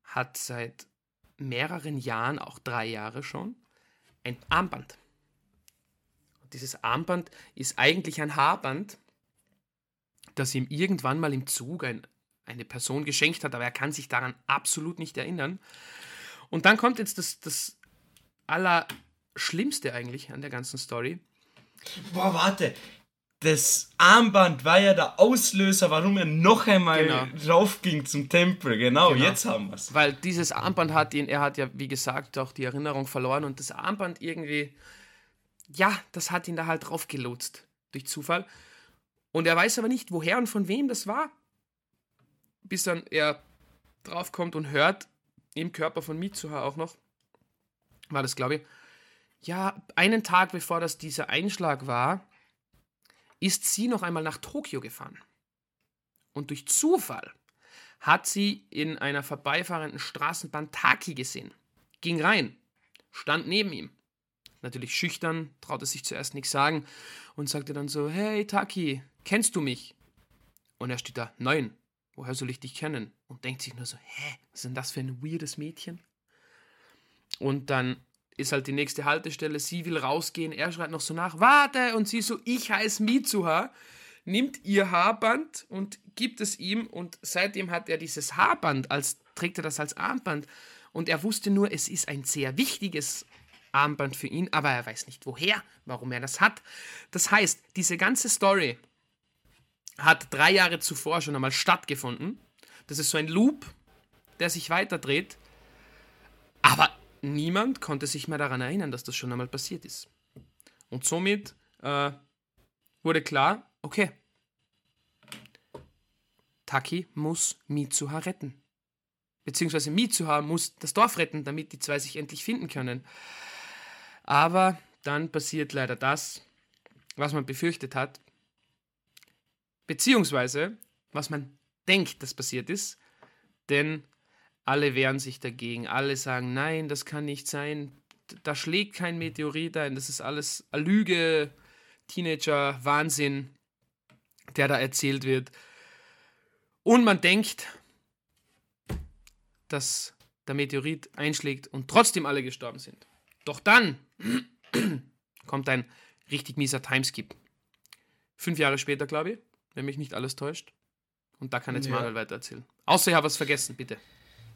hat seit mehreren Jahren, auch drei Jahre schon, ein Armband. Dieses Armband ist eigentlich ein Haarband, das ihm irgendwann mal im Zug ein, eine Person geschenkt hat, aber er kann sich daran absolut nicht erinnern. Und dann kommt jetzt das, das Allerschlimmste eigentlich an der ganzen Story. Boah, warte. Das Armband war ja der Auslöser, warum er noch einmal Genau. raufging zum Tempel. Genau, Genau. jetzt haben wir es. Weil dieses Armband hat ihn, er hat ja, wie gesagt, auch die Erinnerung verloren und das Armband irgendwie, ja, das hat ihn da halt drauf gelotst, durch Zufall. Und er weiß aber nicht, woher und von wem das war. Bis dann er draufkommt und hört, im Körper von Mitsuha auch noch, war das, glaube ich, ja, einen Tag bevor das dieser Einschlag war, ist sie noch einmal nach Tokio gefahren. Und durch Zufall hat sie in einer vorbeifahrenden Straßenbahn Taki gesehen. Ging rein, stand neben ihm. Natürlich schüchtern, traute sich zuerst nichts sagen und sagte dann so: Hey Taki, kennst du mich? Und er steht da: Nein, woher soll ich dich kennen? Und denkt sich nur so: Hä, was ist denn das für ein weirdes Mädchen? Und dann ist halt die nächste Haltestelle, sie will rausgehen, er schreit noch so nach: Warte! Und sie so: Ich heiße Mitsuha nimmt ihr Haarband und gibt es ihm und seitdem hat er dieses Haarband, als trägt er das als Armband und er wusste nur, es ist ein sehr wichtiges Armband für ihn, aber er weiß nicht woher, warum er das hat. Das heißt, diese ganze Story hat drei Jahre zuvor schon einmal stattgefunden. Das ist so ein Loop, der sich weiterdreht, aber niemand konnte sich mehr daran erinnern, dass das schon einmal passiert ist. Und somit äh, wurde klar, okay, Taki muss Mitsuha retten. Beziehungsweise Mitsuha muss das Dorf retten, damit die zwei sich endlich finden können. Aber dann passiert leider das, was man befürchtet hat. Beziehungsweise, was man denkt, dass passiert ist. Denn alle wehren sich dagegen. Alle sagen, nein, das kann nicht sein. Da schlägt kein Meteorit ein. Das ist alles Lüge, Teenager, Wahnsinn, der da erzählt wird. Und man denkt, dass der Meteorit einschlägt und trotzdem alle gestorben sind. Doch dann kommt ein richtig mieser Timeskip. Fünf Jahre später, glaube ich, wenn mich nicht alles täuscht. Und da kann jetzt Ja. Manuel weitererzählen. Außer ich habe was vergessen, bitte.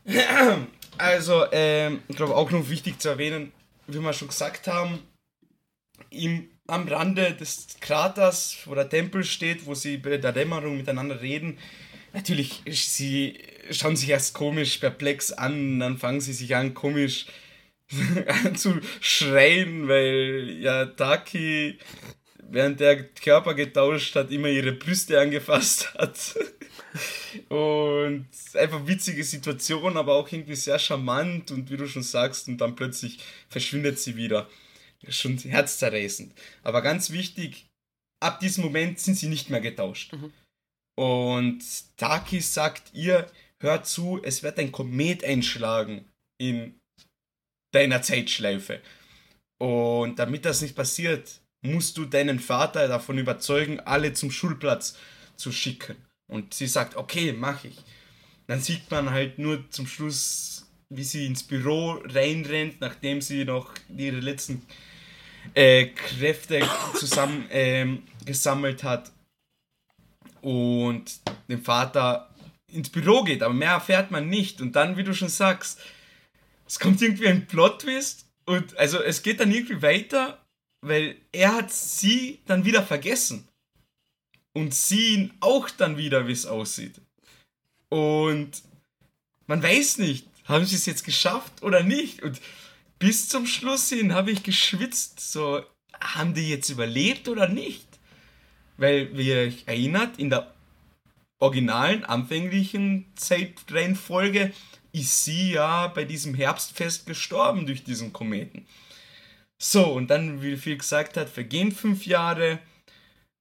Also, ähm, ich glaube auch noch wichtig zu erwähnen, wie wir schon gesagt haben, im, am Rande des Kraters, wo der Tempel steht, wo sie bei der Dämmerung miteinander reden, natürlich, sie schauen sich erst komisch perplex an, dann fangen sie sich an, komisch zu schreien, weil ja Taki während der Körper getauscht hat, immer ihre Brüste angefasst hat. und einfach witzige Situation, aber auch irgendwie sehr charmant und wie du schon sagst, und dann plötzlich verschwindet sie wieder. Schon herzzerreißend. Aber ganz wichtig, ab diesem Moment sind sie nicht mehr getauscht. Mhm. Und Taki sagt ihr, hör zu, es wird ein Komet einschlagen in deiner Zeitschleife. Und damit das nicht passiert, musst du deinen Vater davon überzeugen, alle zum Schulplatz zu schicken. Und sie sagt, okay, mach ich. Dann sieht man halt nur zum Schluss, wie sie ins Büro reinrennt, nachdem sie noch ihre letzten äh, Kräfte zusammen ähm, gesammelt hat und dem Vater ins Büro geht, aber mehr erfährt man nicht. Und dann, wie du schon sagst, es kommt irgendwie ein Plot-Twist und also es geht dann irgendwie weiter, weil er hat sie dann wieder vergessen. Und sie ihn auch dann wieder, wie es aussieht. Und man weiß nicht, haben sie es jetzt geschafft oder nicht. Und bis zum Schluss hin habe ich geschwitzt, so, haben die jetzt überlebt oder nicht? Weil, wie ihr euch erinnert, in der originalen, anfänglichen Zeitreihenfolge ist sie ja bei diesem Herbstfest gestorben durch diesen Kometen. So, und dann, wie viel gesagt hat, vergehen fünf Jahre.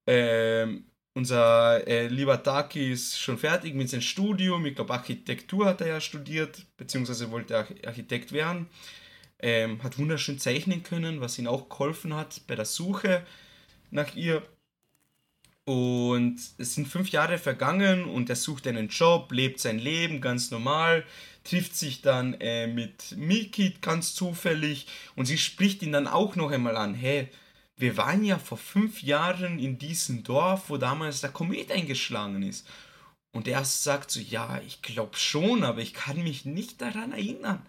Ähm, unser äh, lieber Taki ist schon fertig mit seinem Studium. Ich glaube, Architektur hat er ja studiert, beziehungsweise wollte Architekt werden. Ähm, hat wunderschön zeichnen können, was ihm auch geholfen hat bei der Suche nach ihr. Und es sind fünf Jahre vergangen und er sucht einen Job, lebt sein Leben ganz normal, trifft sich dann äh, mit Miki ganz zufällig und sie spricht ihn dann auch noch einmal an. Hey, wir waren ja vor fünf Jahren in diesem Dorf, wo damals der Komet eingeschlagen ist. Und er sagt so, ja, ich glaube schon, aber ich kann mich nicht daran erinnern.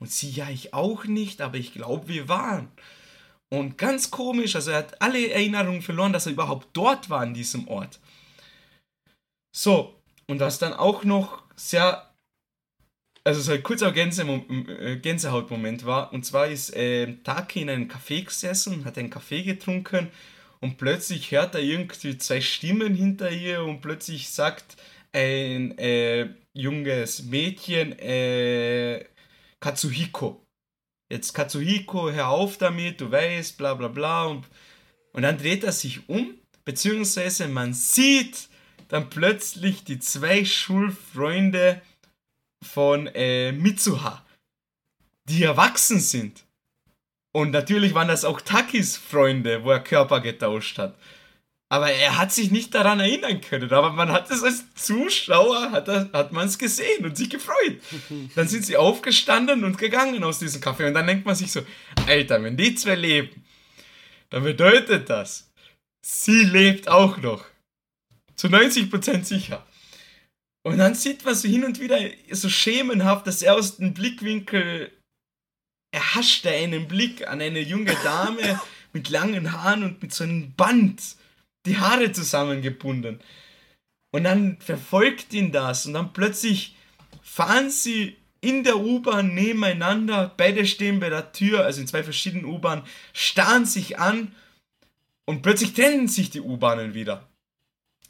Und sie, ja, ich auch nicht, aber ich glaube, wir waren. Und ganz komisch, also er hat alle Erinnerungen verloren, dass er überhaupt dort war in diesem Ort. So, und was dann auch noch sehr, also so ein kurzer äh, Gänsehautmoment war, und zwar ist äh, Taki in einem Café gesessen, hat einen Kaffee getrunken und plötzlich hört er irgendwie zwei Stimmen hinter ihr und plötzlich sagt ein äh, junges Mädchen, äh, Katsuhiko. Jetzt Katsuhiko, hör auf damit, du weißt, bla bla bla. Und, und dann dreht er sich um, beziehungsweise man sieht dann plötzlich die zwei Schulfreunde von äh, Mitsuha, die erwachsen sind. Und natürlich waren das auch Takis Freunde, wo er Körper getauscht hat. Aber er hat sich nicht daran erinnern können. Aber man hat es als Zuschauer, hat, hat man es gesehen und sich gefreut. Dann sind sie aufgestanden und gegangen aus diesem Café. Und dann denkt man sich so, Alter, wenn die zwei leben, dann bedeutet das, sie lebt auch noch. Zu 90% sicher. Und dann sieht man so hin und wieder so schemenhaft, dass er aus dem Blickwinkel erhascht er einen Blick an eine junge Dame mit langen Haaren und mit so einem Band die Haare zusammengebunden. Und dann verfolgt ihn das und dann plötzlich fahren sie in der U-Bahn nebeneinander, beide stehen bei der Tür, also in zwei verschiedenen U-Bahnen, starren sich an und plötzlich trennen sich die U-Bahnen wieder.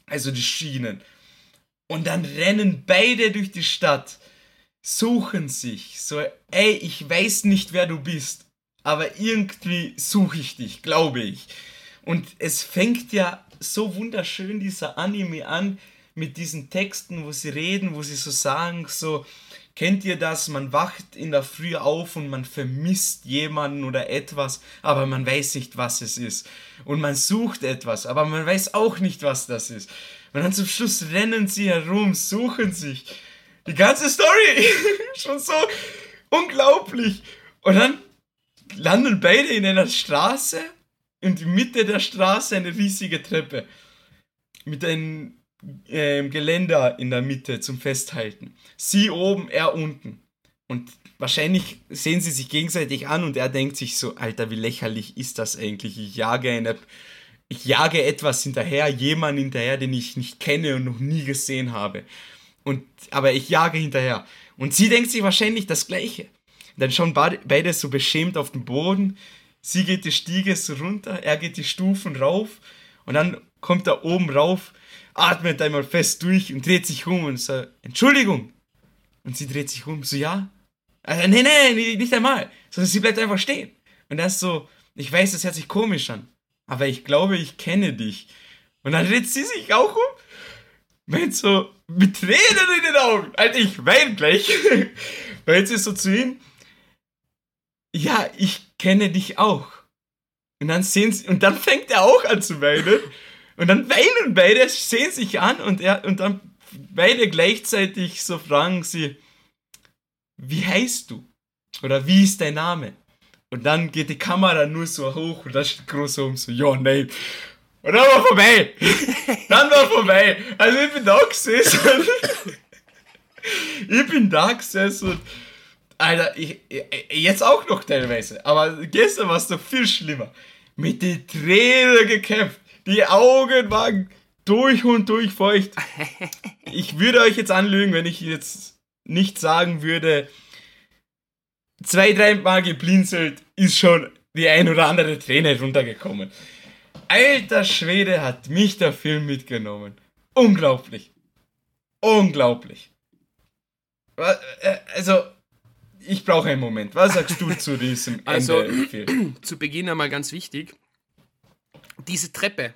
Also die Schienen. Und dann rennen beide durch die Stadt, suchen sich, so, ey, ich weiß nicht, wer du bist, aber irgendwie suche ich dich, glaube ich. Und es fängt ja so wunderschön dieser Anime an mit diesen Texten, wo sie reden, wo sie so sagen, so, kennt ihr das? Man wacht in der Früh auf und man vermisst jemanden oder etwas, aber man weiß nicht, was es ist. Und man sucht etwas, aber man weiß auch nicht, was das ist. Und dann zum Schluss rennen sie herum, suchen sich. Die ganze Story, schon so unglaublich. Und dann landen beide in einer Straße in die Mitte der Straße eine riesige Treppe mit einem äh, Geländer in der Mitte zum Festhalten. Sie oben, er unten. Und wahrscheinlich sehen sie sich gegenseitig an und er denkt sich so, Alter, wie lächerlich ist das eigentlich? Ich jage eine, ich jage etwas hinterher, jemand hinterher, den ich nicht kenne und noch nie gesehen habe. Und, aber ich jage hinterher. Und sie denkt sich wahrscheinlich das Gleiche. Dann schauen beide so beschämt auf den Boden sie geht die Stiege so runter, er geht die Stufen rauf und dann kommt er oben rauf, atmet einmal fest durch und dreht sich um und sagt, Entschuldigung. Und sie dreht sich um, so ja. Also, nee, nee, nicht einmal. Sondern sie bleibt einfach stehen. Und er ist so, ich weiß, das hört sich komisch an, aber ich glaube, ich kenne dich. Und dann dreht sie sich auch um, meint so, mit Tränen in den Augen. Alter, ich weine gleich. Meint sie so zu ihm, ja, ich kenne dich auch. Und dann sehen sie, und dann fängt er auch an zu weinen. Und dann weinen beide, sehen sich an und er, und dann beide gleichzeitig so fragen sie, wie heißt du? Oder wie ist dein Name? Und dann geht die Kamera nur so hoch und da steht groß oben so, ja, nein. Und dann war vorbei. dann war vorbei. Also ich bin da gesessen. ich bin da gesessen und Alter, ich, jetzt auch noch teilweise, aber gestern war es noch viel schlimmer. Mit den Tränen gekämpft. Die Augen waren durch und durch feucht. Ich würde euch jetzt anlügen, wenn ich jetzt nicht sagen würde, zwei, dreimal geblinzelt ist schon die ein oder andere Träne runtergekommen. Alter Schwede hat mich der Film mitgenommen. Unglaublich. Unglaublich. Äh, also, ich brauche einen Moment. Was sagst du zu diesem also, Ende? Zu Beginn einmal ganz wichtig. Diese Treppe,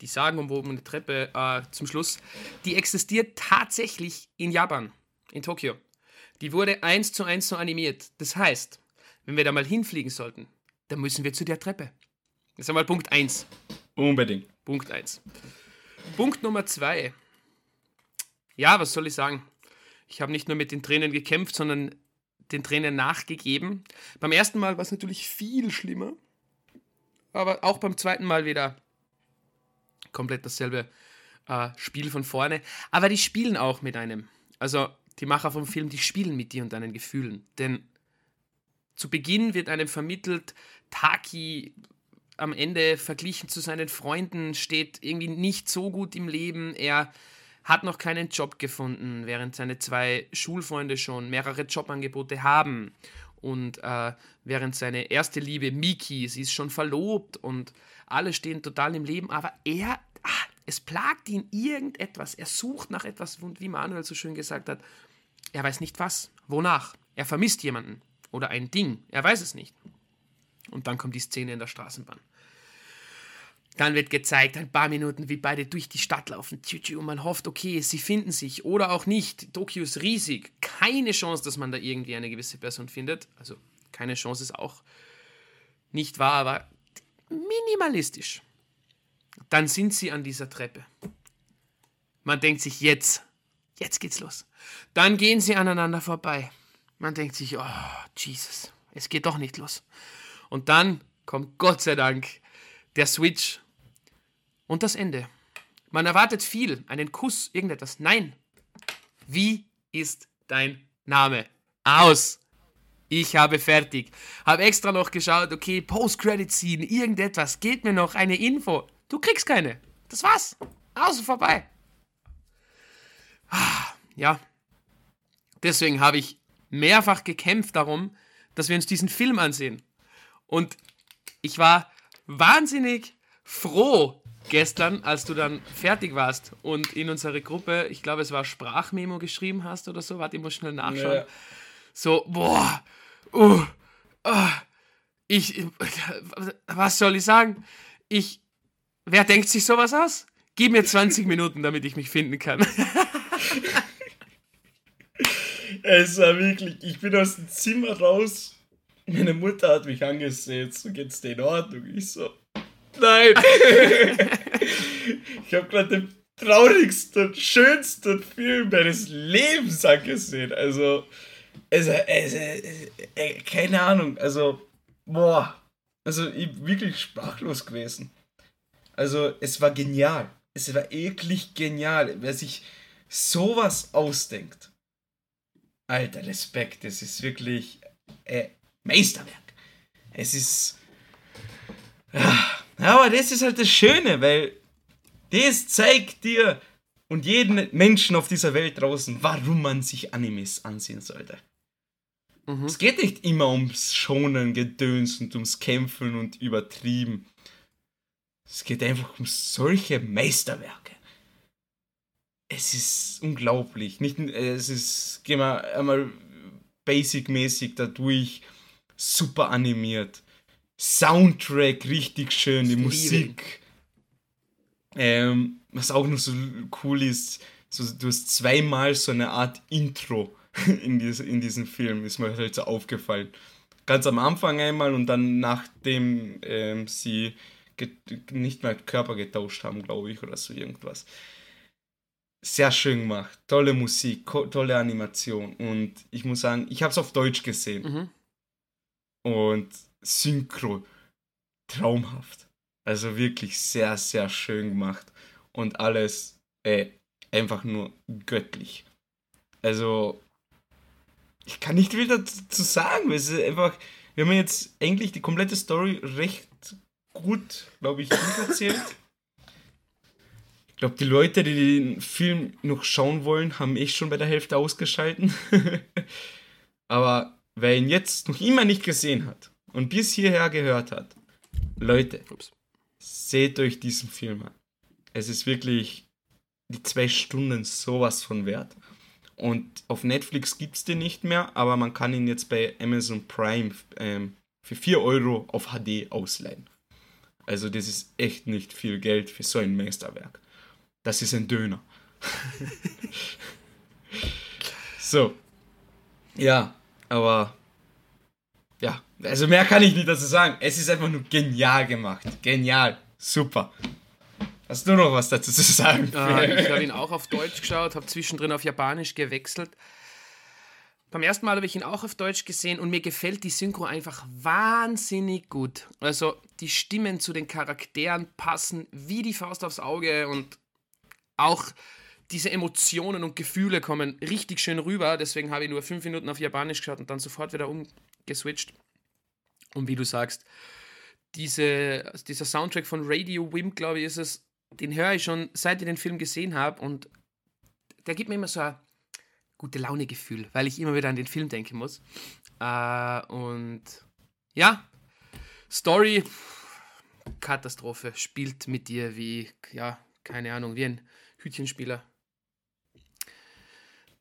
die sagenumwobene Treppe äh, zum Schluss, die existiert tatsächlich in Japan, in Tokio. Die wurde eins zu eins so animiert. Das heißt, wenn wir da mal hinfliegen sollten, dann müssen wir zu der Treppe. Das ist einmal Punkt 1. Unbedingt. Punkt 1. Punkt Nummer 2. Ja, was soll ich sagen? Ich habe nicht nur mit den Tränen gekämpft, sondern den Tränen nachgegeben. Beim ersten Mal war es natürlich viel schlimmer, aber auch beim zweiten Mal wieder komplett dasselbe äh, Spiel von vorne. Aber die spielen auch mit einem. Also die Macher vom Film, die spielen mit dir und deinen Gefühlen. Denn zu Beginn wird einem vermittelt, Taki am Ende verglichen zu seinen Freunden steht irgendwie nicht so gut im Leben. Er hat noch keinen Job gefunden, während seine zwei Schulfreunde schon mehrere Jobangebote haben. Und äh, während seine erste Liebe, Miki, sie ist schon verlobt und alle stehen total im Leben, aber er, ach, es plagt ihn irgendetwas. Er sucht nach etwas, wie Manuel so schön gesagt hat. Er weiß nicht was, wonach. Er vermisst jemanden oder ein Ding. Er weiß es nicht. Und dann kommt die Szene in der Straßenbahn. Dann wird gezeigt, ein paar Minuten, wie beide durch die Stadt laufen. Und man hofft, okay, sie finden sich oder auch nicht. Tokio ist riesig. Keine Chance, dass man da irgendwie eine gewisse Person findet. Also keine Chance ist auch nicht wahr, aber minimalistisch. Dann sind sie an dieser Treppe. Man denkt sich, jetzt, jetzt geht's los. Dann gehen sie aneinander vorbei. Man denkt sich, oh, Jesus, es geht doch nicht los. Und dann kommt Gott sei Dank der Switch und das Ende. Man erwartet viel, einen Kuss, irgendetwas. Nein. Wie ist dein Name? Aus. Ich habe fertig. Habe extra noch geschaut, okay, Post-Credit-Scene, irgendetwas. Geht mir noch eine Info. Du kriegst keine. Das war's. Aus vorbei. Ah, ja. Deswegen habe ich mehrfach gekämpft darum, dass wir uns diesen Film ansehen. Und ich war wahnsinnig froh, gestern, als du dann fertig warst und in unsere Gruppe, ich glaube, es war Sprachmemo geschrieben hast oder so, warte, ich muss schnell nachschauen. Ja. So, boah, uh, uh, ich, was soll ich sagen? Ich, wer denkt sich sowas aus? Gib mir 20 Minuten, damit ich mich finden kann. es war wirklich, ich bin aus dem Zimmer raus. Meine Mutter hat mich angesehen, so geht's dir in Ordnung. Ich so, Nein! ich habe gerade den traurigsten, schönsten Film meines Lebens angesehen. Also, also, also, äh, keine Ahnung. Also, boah. Also, ich bin wirklich sprachlos gewesen. Also, es war genial. Es war eklig genial. Wer sich sowas ausdenkt. Alter, Respekt. Es ist wirklich äh, Meisterwerk. Es ist. Ah, ja, aber das ist halt das Schöne, weil das zeigt dir und jeden Menschen auf dieser Welt draußen, warum man sich Animes ansehen sollte. Mhm. Es geht nicht immer ums Schonen, Gedöns und ums Kämpfen und Übertrieben. Es geht einfach um solche Meisterwerke. Es ist unglaublich. Nicht, es ist, gehen wir einmal basic-mäßig dadurch, super animiert. Soundtrack richtig schön, die Musik. Ähm, was auch noch so cool ist, so, du hast zweimal so eine Art Intro in, dies, in diesem Film, ist mir halt so aufgefallen. Ganz am Anfang einmal und dann nachdem ähm, sie nicht mehr Körper getauscht haben, glaube ich, oder so irgendwas. Sehr schön gemacht, tolle Musik, tolle Animation und ich muss sagen, ich habe es auf Deutsch gesehen mhm. und Synchro traumhaft. Also wirklich sehr, sehr schön gemacht und alles äh, einfach nur göttlich. Also ich kann nicht viel dazu sagen, es ist einfach, wir haben jetzt eigentlich die komplette Story recht gut, glaube ich, erzählt. Ich glaube, die Leute, die den Film noch schauen wollen, haben eh schon bei der Hälfte ausgeschalten. Aber wer ihn jetzt noch immer nicht gesehen hat und bis hierher gehört hat, Leute, Ups. seht euch diesen Film an. Es ist wirklich die zwei Stunden sowas von wert. Und auf Netflix gibt es den nicht mehr, aber man kann ihn jetzt bei Amazon Prime ähm, für 4 Euro auf HD ausleihen. Also das ist echt nicht viel Geld für so ein Meisterwerk. Das ist ein Döner. so. Ja, aber ja, also mehr kann ich nicht dazu sagen. Es ist einfach nur genial gemacht. Genial. Super. Hast du noch was dazu zu sagen? Ah, ich habe ihn auch auf Deutsch geschaut, habe zwischendrin auf Japanisch gewechselt. Beim ersten Mal habe ich ihn auch auf Deutsch gesehen und mir gefällt die Synchro einfach wahnsinnig gut. Also die Stimmen zu den Charakteren passen wie die Faust aufs Auge und auch diese Emotionen und Gefühle kommen richtig schön rüber. Deswegen habe ich nur fünf Minuten auf Japanisch geschaut und dann sofort wieder umgeswitcht. Und wie du sagst, diese, dieser Soundtrack von Radio Wimp, glaube ich, ist es, den höre ich schon seit ich den Film gesehen habe und der gibt mir immer so ein gute Laune-Gefühl, weil ich immer wieder an den Film denken muss. Äh, und ja, Story, Katastrophe, spielt mit dir wie, ja, keine Ahnung, wie ein Hütchenspieler.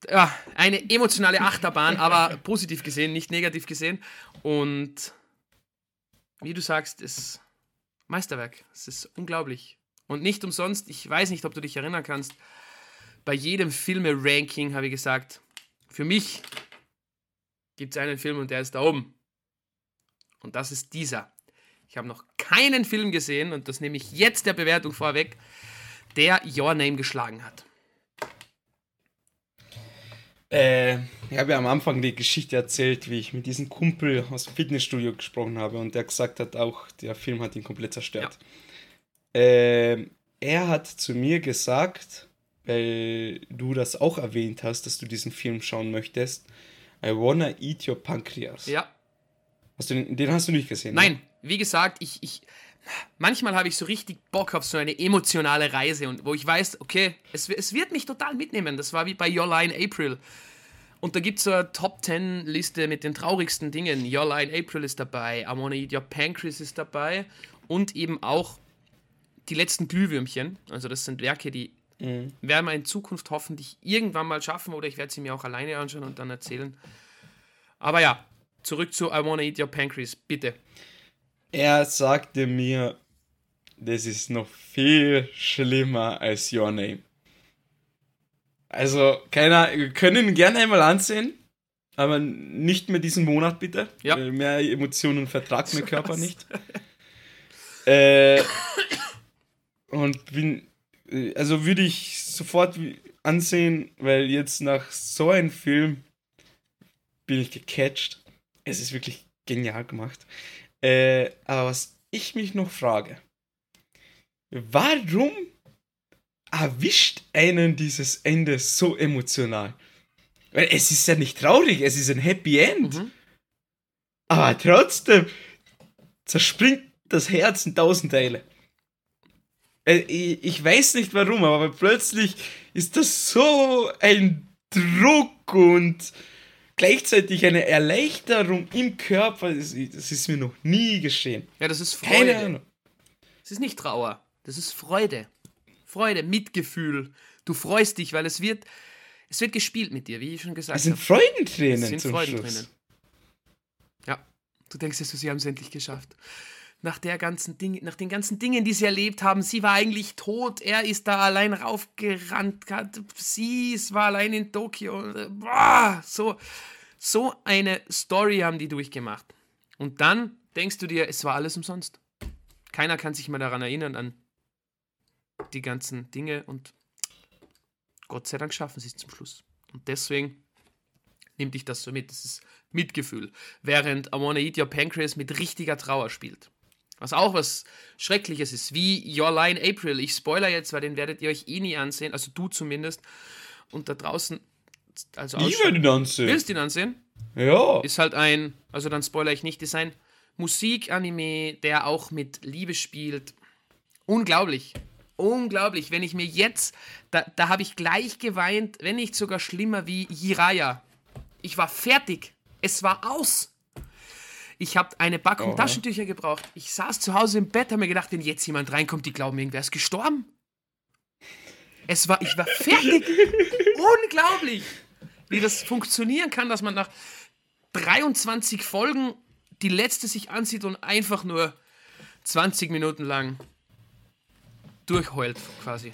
Ja, eine emotionale Achterbahn, aber positiv gesehen, nicht negativ gesehen. Und wie du sagst, ist Meisterwerk. Es ist unglaublich. Und nicht umsonst, ich weiß nicht, ob du dich erinnern kannst, bei jedem Filme-Ranking habe ich gesagt, für mich gibt es einen Film und der ist da oben. Und das ist dieser. Ich habe noch keinen Film gesehen, und das nehme ich jetzt der Bewertung vorweg, der Your Name geschlagen hat. Äh, ich habe ja am Anfang die Geschichte erzählt, wie ich mit diesem Kumpel aus dem Fitnessstudio gesprochen habe und der gesagt hat, auch der Film hat ihn komplett zerstört. Ja. Äh, er hat zu mir gesagt, weil du das auch erwähnt hast, dass du diesen Film schauen möchtest. I wanna eat your pancreas. Ja. Hast du den, den hast du nicht gesehen? Ne? Nein, ne? wie gesagt, ich, ich manchmal habe ich so richtig Bock auf so eine emotionale Reise und wo ich weiß, okay, es, es wird mich total mitnehmen. Das war wie bei Your Line April. Und da gibt es so eine Top 10 Liste mit den traurigsten Dingen. Your Line April ist dabei, I Wanna Eat Your Pancreas ist dabei und eben auch die letzten Glühwürmchen. Also das sind Werke, die mhm. werden wir in Zukunft hoffentlich irgendwann mal schaffen oder ich werde sie mir auch alleine anschauen und dann erzählen. Aber ja, zurück zu I Wanna Eat Your Pancreas, bitte. Er sagte mir, das ist noch viel schlimmer als Your Name. Also, keiner, wir können ihn gerne einmal ansehen, aber nicht mehr diesen Monat bitte. Ja. Mehr Emotionen vertragt mein Körper nicht. äh, und bin, also würde ich sofort ansehen, weil jetzt nach so einem Film bin ich gecatcht. Es ist wirklich genial gemacht. Äh, aber was ich mich noch frage, warum erwischt einen dieses Ende so emotional? Weil es ist ja nicht traurig, es ist ein Happy End. Mhm. Aber trotzdem zerspringt das Herz in tausend Teile. Äh, ich weiß nicht warum, aber plötzlich ist das so ein Druck und gleichzeitig eine Erleichterung im Körper. Das, das ist mir noch nie geschehen. Ja, das ist Keine Freude. Ahnung. Das ist nicht Trauer. Das ist Freude. Freude, Mitgefühl. Du freust dich, weil es wird, es wird gespielt mit dir, wie ich schon gesagt Es sind habe. Freudentränen Es sind zum Freudentränen. Schluss. Ja, du denkst jetzt, sie haben es endlich geschafft. Nach, der ganzen Ding, nach den ganzen Dingen, die sie erlebt haben, sie war eigentlich tot, er ist da allein raufgerannt, sie ist- war allein in Tokio. Boah, so, so eine Story haben die durchgemacht. Und dann denkst du dir, es war alles umsonst. Keiner kann sich mehr daran erinnern, an die ganzen Dinge und Gott sei Dank schaffen sie es zum Schluss. Und deswegen nimmt dich das so mit. Das ist Mitgefühl. Während I Wanna Eat Your Pancreas mit richtiger Trauer spielt. Was auch was Schreckliches ist, wie Your Line April. Ich spoiler jetzt, weil den werdet ihr euch eh nie ansehen, also du zumindest. Und da draußen, also Ich würde ihn ansehen. Willst du ihn ansehen? Ja. Ist halt ein, also dann spoiler ich nicht, ist ein Musikanime, der auch mit Liebe spielt. Unglaublich. Unglaublich. Wenn ich mir jetzt, da, da habe ich gleich geweint, wenn nicht sogar schlimmer wie Jiraya. Ich war fertig. Es war aus. Ich habe eine Packung Oh. Taschentücher gebraucht. Ich saß zu Hause im Bett, habe mir gedacht, wenn jetzt jemand reinkommt, die glauben, irgendwer ist gestorben. Es war, ich war fertig. Unglaublich, wie das funktionieren kann, dass man nach 23 Folgen die letzte sich ansieht und einfach nur 20 Minuten lang durchheult, quasi.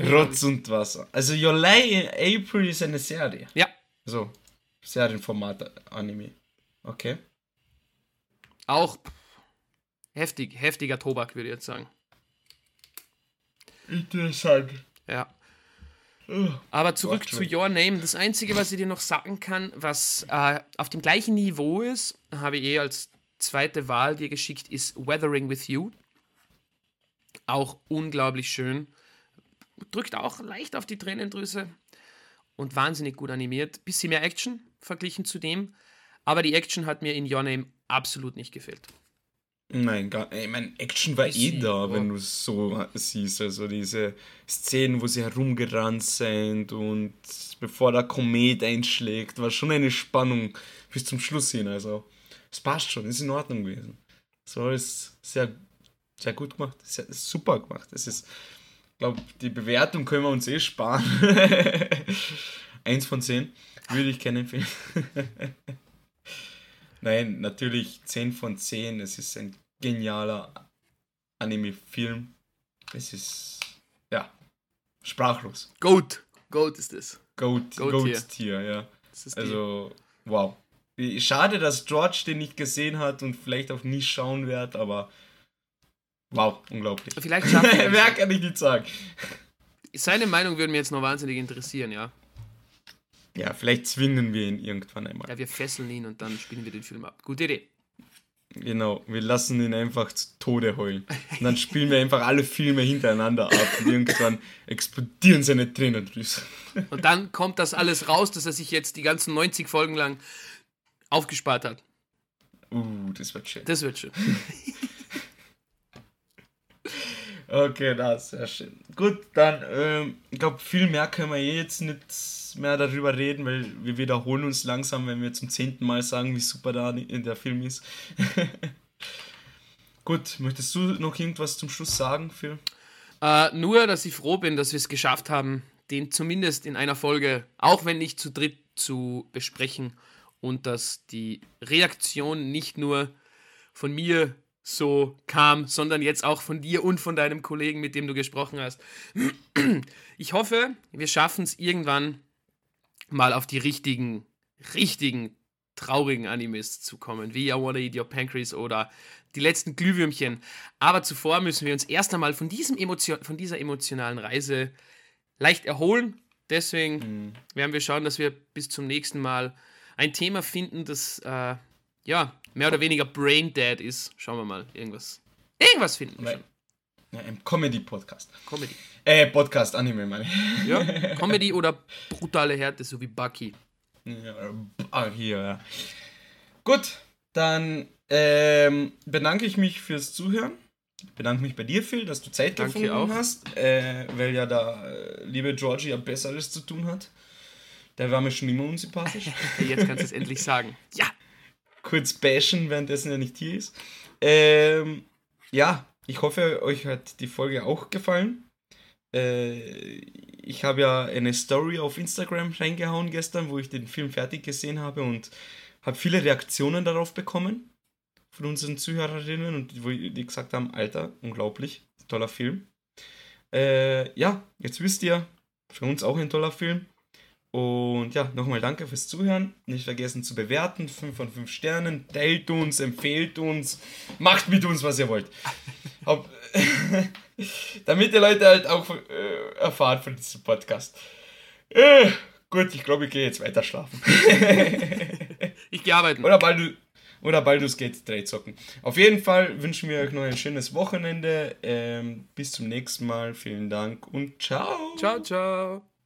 Rotz und Wasser. Also Lie April ist eine Serie. Ja, So. Serienformat Anime. Okay. Auch pff, heftig, heftiger Tobak, würde ich jetzt sagen. Interessant. Ja. Aber zurück Gott, zu. Your Name. Das Einzige, was ich dir noch sagen kann, was äh, auf dem gleichen Niveau ist, habe ich eh als zweite Wahl dir geschickt, ist Weathering with You. Auch unglaublich schön. Drückt auch leicht auf die Tränendrüse und wahnsinnig gut animiert. Bisschen mehr Action verglichen zu dem. Aber die Action hat mir in Your Name absolut nicht gefehlt. Nein, gar Ich meine, Action war eh Sie, da, ja. wenn du es so siehst. Also diese Szenen, wo sie herumgerannt sind und bevor der Komet einschlägt, war schon eine Spannung bis zum Schluss hin. Also, es passt schon, ist in Ordnung gewesen. So ist sehr, sehr gut gemacht, sehr, super gemacht. Es ist, ich glaube, die Bewertung können wir uns eh sparen. Eins von zehn würde ich kennen empfehlen. Nein, natürlich 10 von 10. Es ist ein genialer Anime-Film. Es ist, ja, sprachlos. Goat. Goat ist es. Goat, Goat Goat Tier, ja. Also, wow. Schade, dass George den nicht gesehen hat und vielleicht auch nie schauen wird, aber wow, unglaublich. Vielleicht schaffen wir Mehr kann ich nicht sagen. Seine Meinung würde mich jetzt noch wahnsinnig interessieren, ja. Ja, vielleicht zwingen wir ihn irgendwann einmal. Ja, wir fesseln ihn und dann spielen wir den Film ab. Gute Idee. Genau, wir lassen ihn einfach zu Tode heulen. Und dann spielen wir einfach alle Filme hintereinander ab und irgendwann explodieren seine Tränendrüsen. Und dann kommt das alles raus, dass er sich jetzt die ganzen 90 Folgen lang aufgespart hat. Uh, das wird schön. Das wird schön. Okay, das sehr schön. Gut, dann, ähm, ich glaube, viel mehr können wir eh jetzt nicht mehr darüber reden, weil wir wiederholen uns langsam, wenn wir zum zehnten Mal sagen, wie super da in der Film ist. Gut, möchtest du noch irgendwas zum Schluss sagen, Phil? Äh, nur, dass ich froh bin, dass wir es geschafft haben, den zumindest in einer Folge, auch wenn nicht zu dritt, zu besprechen und dass die Reaktion nicht nur von mir so kam, sondern jetzt auch von dir und von deinem Kollegen, mit dem du gesprochen hast. Ich hoffe, wir schaffen es irgendwann mal auf die richtigen, richtigen, traurigen Animes zu kommen, wie I Wanna Eat Your Pancreas oder die letzten Glühwürmchen. Aber zuvor müssen wir uns erst einmal von, diesem Emotion, von dieser emotionalen Reise leicht erholen. Deswegen werden wir schauen, dass wir bis zum nächsten Mal ein Thema finden, das äh, ja mehr oder weniger brain dead ist. Schauen wir mal. Irgendwas. Irgendwas finden wir schon. Ja, ein Comedy-Podcast. Comedy. Äh, Podcast, Anime, meine ich. Ja, Comedy oder brutale Härte, so wie Bucky. Ja, ah, hier, ja. Gut, dann ähm, bedanke ich mich fürs Zuhören. Ich bedanke mich bei dir, Phil, dass du Zeit Danke gefunden auch. hast, äh, weil ja da äh, liebe Georgie ja Besseres zu tun hat. Der war mir schon immer unsympathisch. Jetzt kannst du es endlich sagen. Ja! Kurz bashen, währenddessen er nicht hier ist. Ähm, ja, ich hoffe, euch hat die Folge auch gefallen. Äh, ich habe ja eine Story auf Instagram reingehauen gestern, wo ich den Film fertig gesehen habe und habe viele Reaktionen darauf bekommen von unseren Zuhörerinnen und wo die gesagt haben, Alter, unglaublich, toller Film. Äh, ja, jetzt wisst ihr, für uns auch ein toller Film. Und ja, nochmal danke fürs Zuhören. Nicht vergessen zu bewerten. 5 von 5 Sternen. Teilt uns, empfehlt uns. Macht mit uns, was ihr wollt. Hab, damit die Leute halt auch äh, erfahren von diesem Podcast. Äh, gut, ich glaube, ich gehe jetzt weiter schlafen. ich gehe arbeiten. Oder bald, oder Baldur's Gate 3 zocken. Auf jeden Fall wünschen wir euch noch ein schönes Wochenende. Ähm, bis zum nächsten Mal. Vielen Dank und ciao. Ciao, ciao.